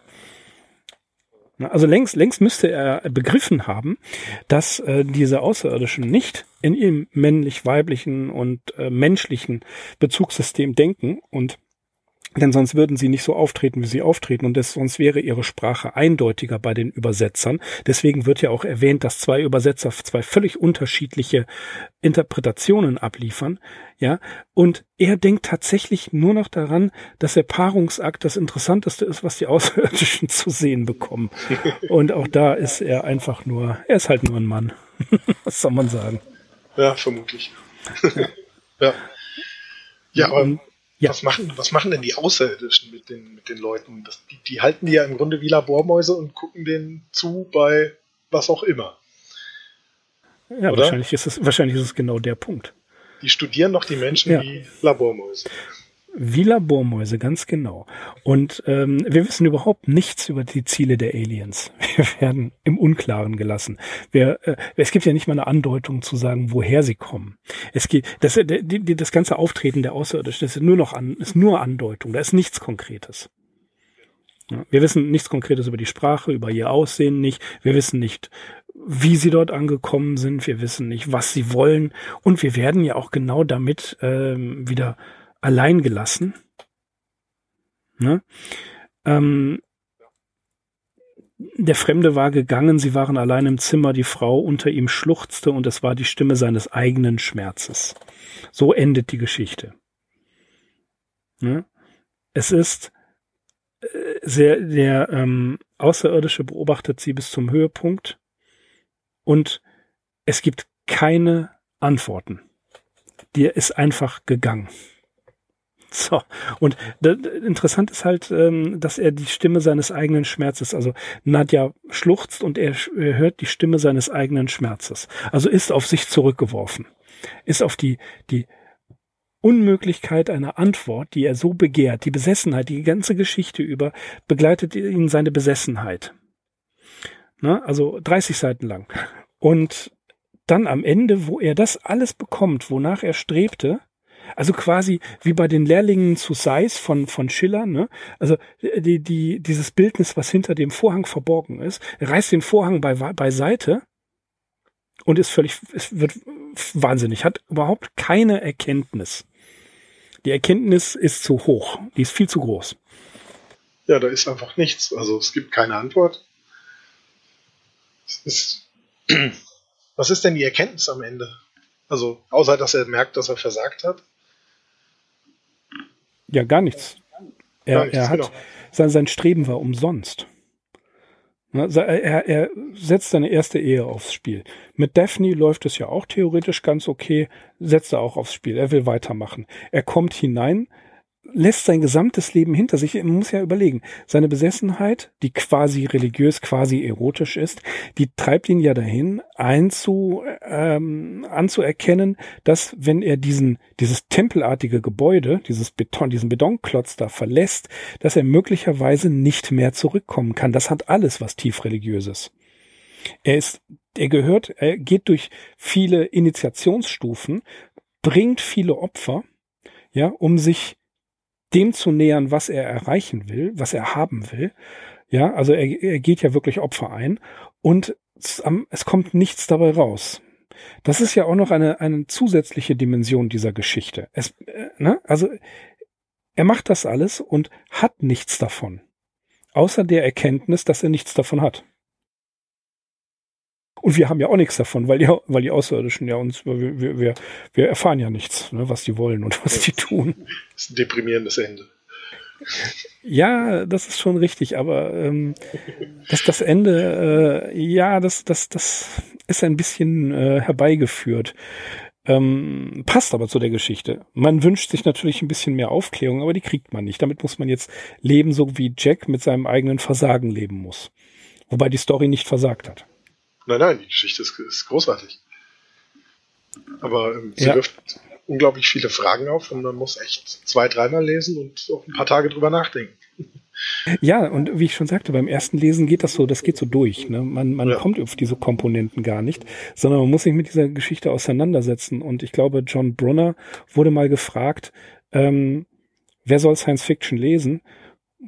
Also längst, längst müsste er begriffen haben, dass äh, diese Außerirdischen nicht in ihrem männlich-weiblichen und äh, menschlichen Bezugssystem denken und denn sonst würden sie nicht so auftreten, wie sie auftreten und das, sonst wäre ihre Sprache eindeutiger bei den Übersetzern. Deswegen wird ja auch erwähnt, dass zwei Übersetzer zwei völlig unterschiedliche Interpretationen abliefern. Ja, und er denkt tatsächlich nur noch daran, dass der Paarungsakt das Interessanteste ist, was die Außerirdischen zu sehen bekommen. Und auch da ist er einfach nur, er ist halt nur ein Mann. was soll man sagen? Ja, vermutlich. ja. ja. Ja, aber ja. Was, machen, was machen denn die Außerirdischen mit den, mit den Leuten? Das, die, die halten die ja im Grunde wie Labormäuse und gucken denen zu bei was auch immer. Ja, wahrscheinlich ist, es, wahrscheinlich ist es genau der Punkt. Die studieren doch die Menschen ja. wie Labormäuse. Wie Labormäuse, ganz genau. Und ähm, wir wissen überhaupt nichts über die Ziele der Aliens. Wir werden im Unklaren gelassen. Wir, äh, es gibt ja nicht mal eine Andeutung zu sagen, woher sie kommen. Es geht, das, äh, die, das ganze Auftreten der Außerirdischen ist nur noch an, ist nur Andeutung. Da ist nichts Konkretes. Ja, wir wissen nichts Konkretes über die Sprache, über ihr Aussehen nicht. Wir wissen nicht, wie sie dort angekommen sind. Wir wissen nicht, was sie wollen. Und wir werden ja auch genau damit ähm, wieder allein gelassen. Ne? Ähm, der Fremde war gegangen, sie waren allein im Zimmer, die Frau unter ihm schluchzte und es war die Stimme seines eigenen Schmerzes. So endet die Geschichte. Ne? Es ist äh, sehr, der ähm, Außerirdische beobachtet sie bis zum Höhepunkt und es gibt keine Antworten. Der ist einfach gegangen. So. Und interessant ist halt, ähm, dass er die Stimme seines eigenen Schmerzes, also Nadja schluchzt und er, er hört die Stimme seines eigenen Schmerzes. Also ist auf sich zurückgeworfen. Ist auf die, die Unmöglichkeit einer Antwort, die er so begehrt, die Besessenheit, die ganze Geschichte über, begleitet ihn seine Besessenheit. Ne? Also 30 Seiten lang. Und dann am Ende, wo er das alles bekommt, wonach er strebte, also quasi wie bei den Lehrlingen zu Seis von, von Schiller, ne? Also die, die, dieses Bildnis, was hinter dem Vorhang verborgen ist, reißt den Vorhang bei, beiseite und ist völlig, es wird wahnsinnig, hat überhaupt keine Erkenntnis. Die Erkenntnis ist zu hoch, die ist viel zu groß. Ja, da ist einfach nichts. Also es gibt keine Antwort. Ist, was ist denn die Erkenntnis am Ende? Also, außer dass er merkt, dass er versagt hat? Ja, gar nichts. Er, gar nichts, er hat, genau. sein, sein Streben war umsonst. Er, er setzt seine erste Ehe aufs Spiel. Mit Daphne läuft es ja auch theoretisch ganz okay, setzt er auch aufs Spiel. Er will weitermachen. Er kommt hinein, lässt sein gesamtes Leben hinter sich. Man muss ja überlegen, seine Besessenheit, die quasi religiös, quasi erotisch ist, die treibt ihn ja dahin, einzu, ähm, anzuerkennen, dass wenn er diesen, dieses tempelartige Gebäude, dieses Beton, diesen Betonklotz da verlässt, dass er möglicherweise nicht mehr zurückkommen kann. Das hat alles was tief religiöses. Er ist, er gehört, er geht durch viele Initiationsstufen, bringt viele Opfer, ja, um sich dem zu nähern, was er erreichen will, was er haben will. Ja, also er, er geht ja wirklich Opfer ein und es, kommt nichts dabei raus. Das ist ja auch noch eine, eine zusätzliche Dimension dieser Geschichte. Es, äh, ne? Also er macht das alles und hat nichts davon. Außer der Erkenntnis, dass er nichts davon hat. Und wir haben ja auch nichts davon, weil die, weil die Außerirdischen ja uns, wir, wir, wir erfahren ja nichts, ne, was die wollen und was die tun. Das ist ein deprimierendes Ende. Ja, das ist schon richtig, aber ähm, dass das Ende, äh, ja, das, das, das ist ein bisschen äh, herbeigeführt. Ähm, passt aber zu der Geschichte. Man wünscht sich natürlich ein bisschen mehr Aufklärung, aber die kriegt man nicht. Damit muss man jetzt leben, so wie Jack mit seinem eigenen Versagen leben muss. Wobei die Story nicht versagt hat. Nein, nein, die Geschichte ist, ist großartig. Aber ähm, sie ja. wirft unglaublich viele Fragen auf und man muss echt zwei, dreimal lesen und auch ein paar Tage drüber nachdenken. Ja, und wie ich schon sagte, beim ersten Lesen geht das so, das geht so durch. Ne? Man, man ja. kommt auf diese Komponenten gar nicht, sondern man muss sich mit dieser Geschichte auseinandersetzen. Und ich glaube, John Brunner wurde mal gefragt, ähm, wer soll Science Fiction lesen?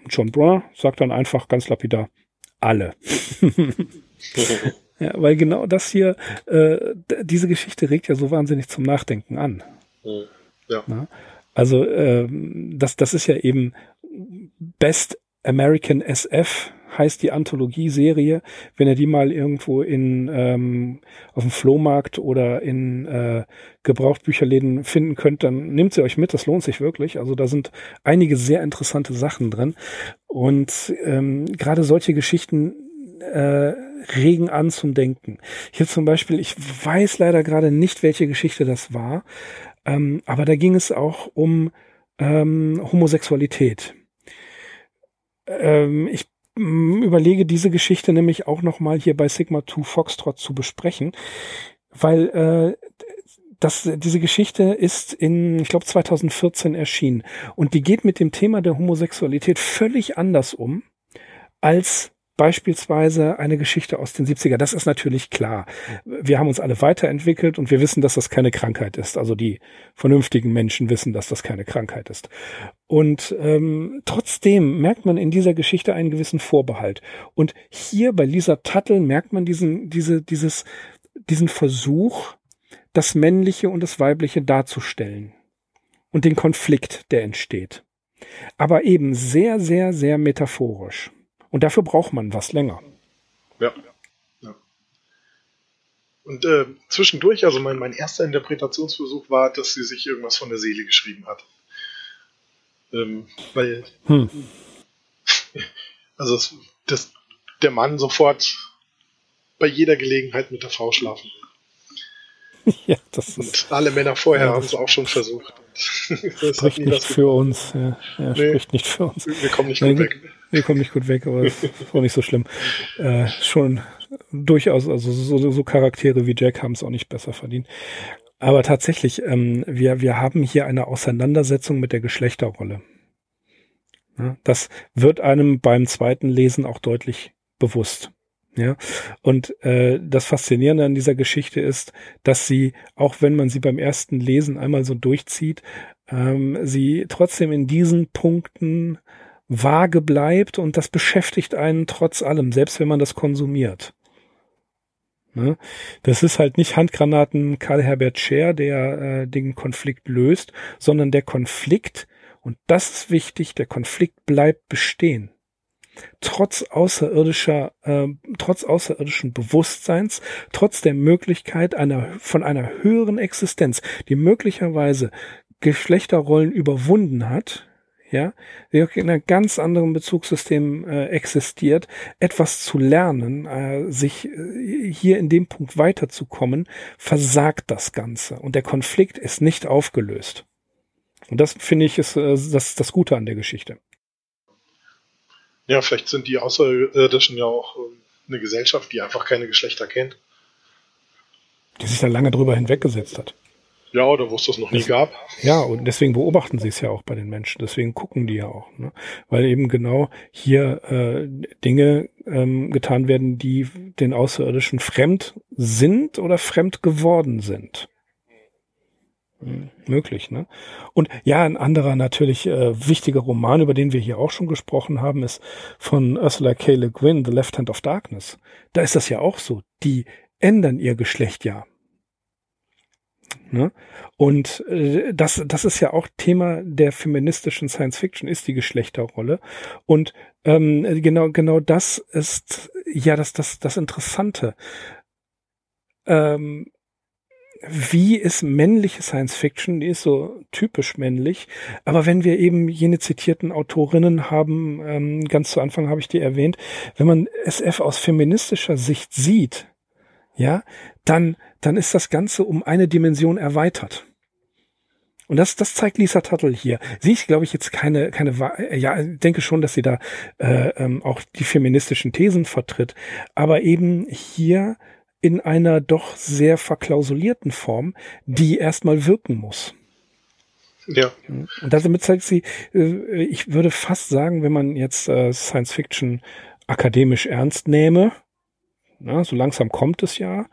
John Brunner sagt dann einfach ganz lapidar, alle. Ja, weil genau das hier, äh, diese Geschichte regt ja so wahnsinnig zum Nachdenken an. Mhm. Ja. Na? Also ähm, das, das ist ja eben Best American SF heißt die Anthologie-Serie. Wenn ihr die mal irgendwo in ähm, auf dem Flohmarkt oder in äh, Gebrauchtbücherläden finden könnt, dann nehmt sie euch mit. Das lohnt sich wirklich. Also da sind einige sehr interessante Sachen drin und ähm, gerade solche Geschichten äh, regen an zum Denken. Hier zum Beispiel, ich weiß leider gerade nicht, welche Geschichte das war, ähm, aber da ging es auch um ähm, Homosexualität. Ähm, ich überlege, diese Geschichte nämlich auch nochmal hier bei Sigma 2 Foxtrot zu besprechen, weil äh, das, diese Geschichte ist in, ich glaube, 2014 erschienen. Und die geht mit dem Thema der Homosexualität völlig anders um als beispielsweise eine Geschichte aus den 70er. Das ist natürlich klar. Wir haben uns alle weiterentwickelt und wir wissen, dass das keine Krankheit ist. Also die vernünftigen Menschen wissen, dass das keine Krankheit ist. Und ähm, trotzdem merkt man in dieser Geschichte einen gewissen Vorbehalt. Und hier bei Lisa Tuttle merkt man diesen, diese, dieses, diesen Versuch, das Männliche und das Weibliche darzustellen. Und den Konflikt, der entsteht. Aber eben sehr, sehr, sehr metaphorisch. Und dafür braucht man was länger. Ja. ja. Und äh, zwischendurch, also mein, mein erster Interpretationsversuch war, dass sie sich irgendwas von der Seele geschrieben hat. Ähm, weil, hm. also das, das, der Mann sofort bei jeder Gelegenheit mit der Frau schlafen will. Ja, das ist. Und alle Männer vorher ja, haben es auch schon versucht. das spricht nicht für uns. Ja, ja nee, spricht nicht für uns. Wir kommen nicht gut weg. Wir kommen nicht gut weg, aber ist auch nicht so schlimm. Äh, schon durchaus, also so, so Charaktere wie Jack haben es auch nicht besser verdient. Aber tatsächlich, ähm, wir, wir haben hier eine Auseinandersetzung mit der Geschlechterrolle. Ja, das wird einem beim zweiten Lesen auch deutlich bewusst. Ja, und äh, das Faszinierende an dieser Geschichte ist, dass sie, auch wenn man sie beim ersten Lesen einmal so durchzieht, ähm, sie trotzdem in diesen Punkten vage bleibt und das beschäftigt einen trotz allem, selbst wenn man das konsumiert. Ne? Das ist halt nicht Handgranaten Karl Herbert Scher, der äh, den Konflikt löst, sondern der Konflikt, und das ist wichtig, der Konflikt bleibt bestehen. Trotz außerirdischer, äh, trotz außerirdischen Bewusstseins, trotz der Möglichkeit einer, von einer höheren Existenz, die möglicherweise Geschlechterrollen überwunden hat, ja, der in einem ganz anderen Bezugssystem äh, existiert, etwas zu lernen, äh, sich äh, hier in dem Punkt weiterzukommen, versagt das Ganze und der Konflikt ist nicht aufgelöst. Und das finde ich ist äh, das, das Gute an der Geschichte. Ja, vielleicht sind die Außerirdischen ja auch äh, eine Gesellschaft, die einfach keine Geschlechter kennt. Die sich da lange drüber hinweggesetzt hat. Ja, oder wo es das noch nie gab. Ja, und deswegen beobachten sie es ja auch bei den Menschen. Deswegen gucken die ja auch. Ne? Weil eben genau hier äh, Dinge ähm, getan werden, die den Außerirdischen fremd sind oder fremd geworden sind. Hm, möglich, ne? Und ja, ein anderer natürlich äh, wichtiger Roman, über den wir hier auch schon gesprochen haben, ist von Ursula K. Le Guin, The Left Hand of Darkness. Da ist das ja auch so. Die ändern ihr Geschlecht ja. Ne? Und äh, das, das ist ja auch Thema der feministischen Science Fiction, ist die Geschlechterrolle. Und ähm, genau, genau das ist ja das, das, das Interessante. Ähm, wie ist männliche Science Fiction? Die ist so typisch männlich. Aber wenn wir eben jene zitierten Autorinnen haben, ähm, ganz zu Anfang habe ich die erwähnt, wenn man SF aus feministischer Sicht sieht, ja, dann, dann ist das Ganze um eine Dimension erweitert. Und das, das zeigt Lisa Tuttle hier. Sie ist, glaube ich, jetzt keine, keine, ja, denke schon, dass sie da äh, ähm, auch die feministischen Thesen vertritt, aber eben hier in einer doch sehr verklausulierten Form, die erstmal wirken muss. Ja. Und damit zeigt sie, äh, ich würde fast sagen, wenn man jetzt äh, Science Fiction akademisch ernst nehme, na, so langsam kommt es ja,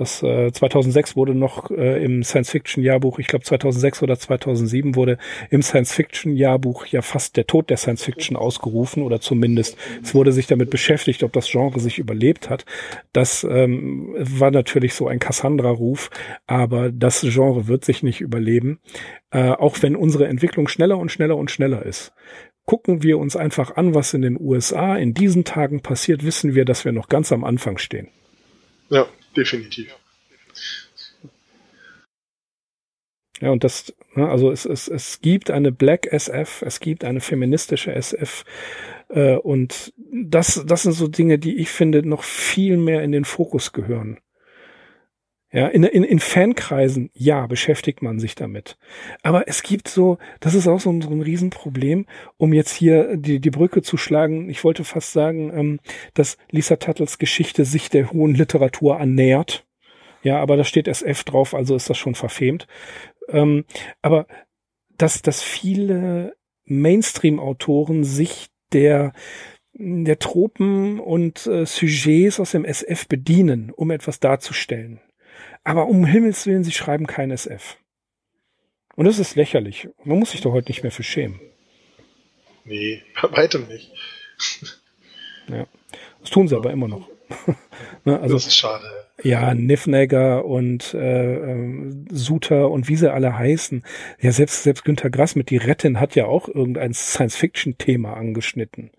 das äh, 2006 wurde noch äh, im Science-Fiction-Jahrbuch, ich glaube 2006 oder 2007 wurde im Science-Fiction-Jahrbuch ja fast der Tod der Science-Fiction ausgerufen oder zumindest es wurde sich damit beschäftigt, ob das Genre sich überlebt hat. Das ähm, war natürlich so ein Cassandra-Ruf, aber das Genre wird sich nicht überleben, äh, auch wenn unsere Entwicklung schneller und schneller und schneller ist. gucken wir uns einfach an, was in den USA in diesen Tagen passiert, wissen wir, dass wir noch ganz am Anfang stehen. Ja, definitiv. Ja, und das, ne, also es, es, es gibt eine Black SF, es gibt eine feministische SF, äh, und das, das sind so Dinge, die ich finde, noch viel mehr in den Fokus gehören. Ja, in, in, in Fankreisen, ja, beschäftigt man sich damit. Aber es gibt so, das ist auch so ein, so ein Riesenproblem, um jetzt hier die, die Brücke zu schlagen. Ich wollte fast sagen, ähm, dass Lisa Tuttles Geschichte sich der hohen Literatur annähert. Ja, aber da steht SF drauf, also ist das schon verfemt. Ähm, aber dass, dass viele Mainstream-Autoren sich der der Tropen und äh, Sujets aus dem SF bedienen, um etwas darzustellen. Aber um Himmels Willen, sie schreiben kein SF. Und das ist lächerlich. Man muss sich doch heute nicht mehr für schämen. Nee, bei weitem nicht. ja. Das tun sie aber immer noch. ne, also, das ist schade ja, Niffnegger und äh, äh, Suter und wie sie alle heißen. Ja, selbst, selbst Günter Grass mit Die Rettin hat ja auch irgendein Science-Fiction-Thema angeschnitten.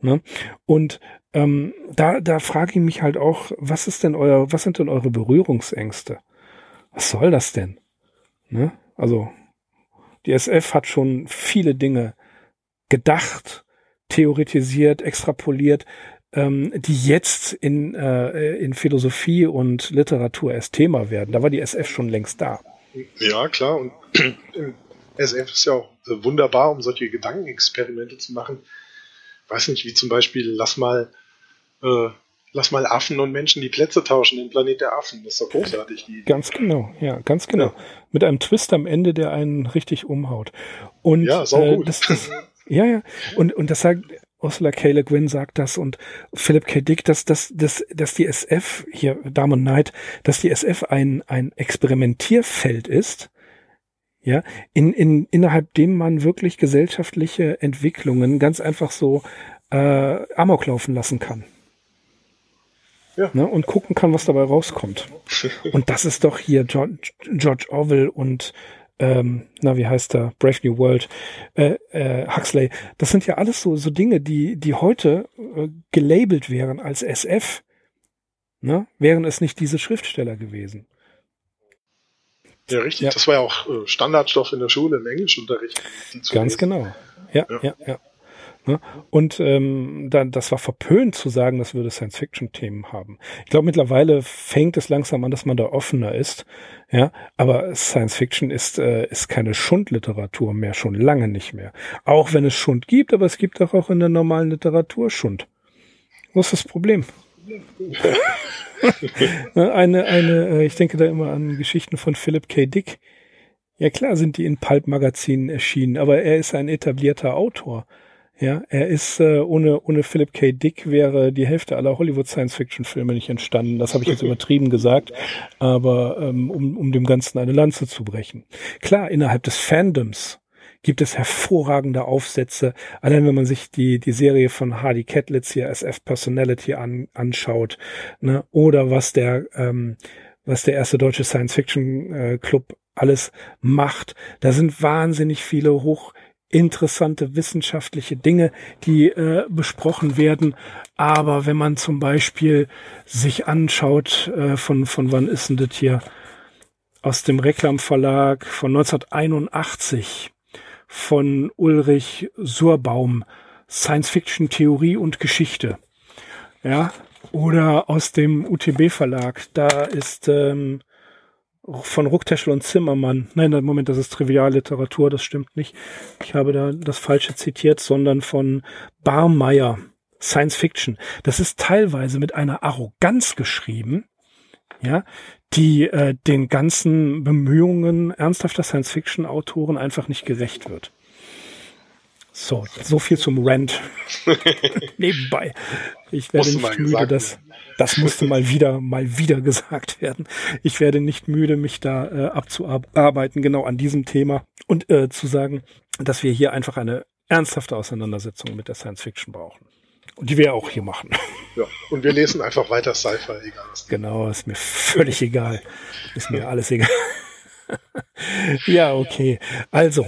Ne? Und ähm, da, da frage ich mich halt auch, was ist denn euer, was sind denn eure Berührungsängste? Was soll das denn? Ne? Also, die SF hat schon viele Dinge gedacht, theoretisiert, extrapoliert, ähm, die jetzt in, äh, in Philosophie und Literatur erst Thema werden. Da war die SF schon längst da. Ja, klar. Und SF ist ja auch äh, wunderbar, um solche Gedankenexperimente zu machen. Weiß nicht, wie zum Beispiel, lass mal, äh, lass mal Affen und Menschen die Plätze tauschen, den Planet der Affen. Das ist doch großartig. Die ganz genau, ja, ganz genau. Ja. Mit einem Twist am Ende, der einen richtig umhaut. Und ja, sau äh, gut. Das, das, ja, ja. Und, und das sagt, Ursula K. Le Guin sagt das und Philip K. Dick, dass, dass, dass, dass die SF, hier Diamond Knight, dass die SF ein, ein Experimentierfeld ist, ja, in, in, innerhalb dem man wirklich gesellschaftliche Entwicklungen ganz einfach so äh, Amok laufen lassen kann. Ja. Ne, und gucken kann, was dabei rauskommt. und das ist doch hier George, George Orwell und ähm, na, wie heißt der? Brave New World, äh, äh, Huxley. Das sind ja alles so, so Dinge, die, die heute äh, gelabelt wären als SF, ne? wären es nicht diese Schriftsteller gewesen. Ja, richtig. Ja. Das war ja auch äh, Standardstoff in der Schule im Englischunterricht. Ganz lesen. genau. Ja, ja, ja. ja. Ne? Und ähm, dann, das war verpönt zu sagen, das würde Science-Fiction-Themen haben. Ich glaube, mittlerweile fängt es langsam an, dass man da offener ist. Ja, aber Science-Fiction ist, äh, ist keine Schundliteratur mehr, schon lange nicht mehr. Auch wenn es Schund gibt, aber es gibt auch, auch in der normalen Literatur Schund. Wo ist das Problem? eine, eine, äh, ich denke da immer an Geschichten von Philip K. Dick. Ja klar sind die in Pulp-Magazinen erschienen, aber er ist ein etablierter Autor. Ja, er ist äh, ohne ohne Philip K. Dick wäre die Hälfte aller Hollywood Science Fiction Filme nicht entstanden. Das habe ich jetzt übertrieben gesagt, aber ähm, um um dem Ganzen eine Lanze zu brechen. Klar, innerhalb des Fandoms gibt es hervorragende Aufsätze. Allein wenn man sich die die Serie von Hardy Catlitz hier SF Personality an, anschaut, ne, oder was der ähm, was der erste deutsche Science Fiction äh, Club alles macht, da sind wahnsinnig viele hoch interessante wissenschaftliche Dinge, die äh, besprochen werden. Aber wenn man zum Beispiel sich anschaut, äh, von, von wann ist denn das hier? Aus dem Reklamverlag von 1981 von Ulrich Surbaum, Science Fiction Theorie und Geschichte. Ja, oder aus dem UTB Verlag, da ist ähm, von Ruckteschel und Zimmermann. Nein, Moment, das ist Trivialliteratur, das stimmt nicht. Ich habe da das Falsche zitiert, sondern von Barmeier, Science Fiction. Das ist teilweise mit einer Arroganz geschrieben, ja, die äh, den ganzen Bemühungen ernsthafter Science-Fiction-Autoren einfach nicht gerecht wird. So, so viel zum Rant. Nebenbei. Ich werde nicht müde, das, das musste mal wieder, mal wieder gesagt werden. Ich werde nicht müde, mich da äh, abzuarbeiten, genau an diesem Thema und äh, zu sagen, dass wir hier einfach eine ernsthafte Auseinandersetzung mit der Science Fiction brauchen. Und die wir auch hier machen. Ja, und wir lesen einfach weiter Sci-Fi, egal was. Genau, ist mir völlig egal. Ist mir alles egal. Ja, okay. Also,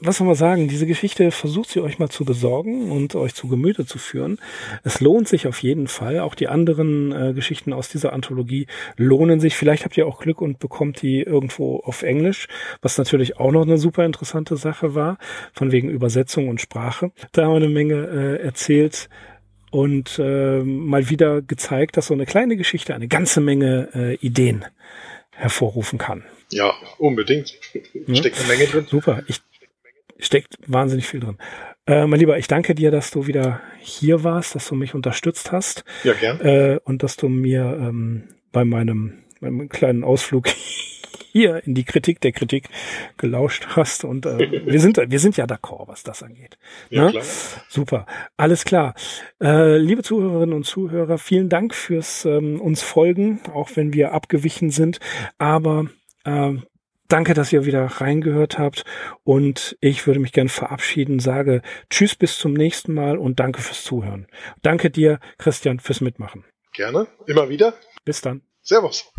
was soll man sagen? Diese Geschichte versucht sie euch mal zu besorgen und euch zu Gemüte zu führen. Es lohnt sich auf jeden Fall. Auch die anderen äh, Geschichten aus dieser Anthologie lohnen sich. Vielleicht habt ihr auch Glück und bekommt die irgendwo auf Englisch, was natürlich auch noch eine super interessante Sache war, von wegen Übersetzung und Sprache. Da haben wir eine Menge äh, erzählt und äh, mal wieder gezeigt, dass so eine kleine Geschichte eine ganze Menge äh, Ideen hervorrufen kann. Ja, unbedingt. Steckt eine Menge drin. Super. Ich steckt wahnsinnig viel drin. Äh, mein Lieber, ich danke dir, dass du wieder hier warst, dass du mich unterstützt hast. Ja, gern. Äh, und dass du mir ähm, bei meinem, meinem kleinen Ausflug hier in die Kritik der Kritik gelauscht hast. Und äh, wir sind wir sind ja d'accord, was das angeht. Ja, klar. Super, alles klar. Äh, liebe Zuhörerinnen und Zuhörer, vielen Dank fürs ähm, uns folgen, auch wenn wir abgewichen sind. Aber ähm, danke, dass ihr wieder reingehört habt. Und ich würde mich gern verabschieden, sage Tschüss bis zum nächsten Mal und danke fürs Zuhören. Danke dir, Christian, fürs Mitmachen. Gerne. Immer wieder. Bis dann. Servus.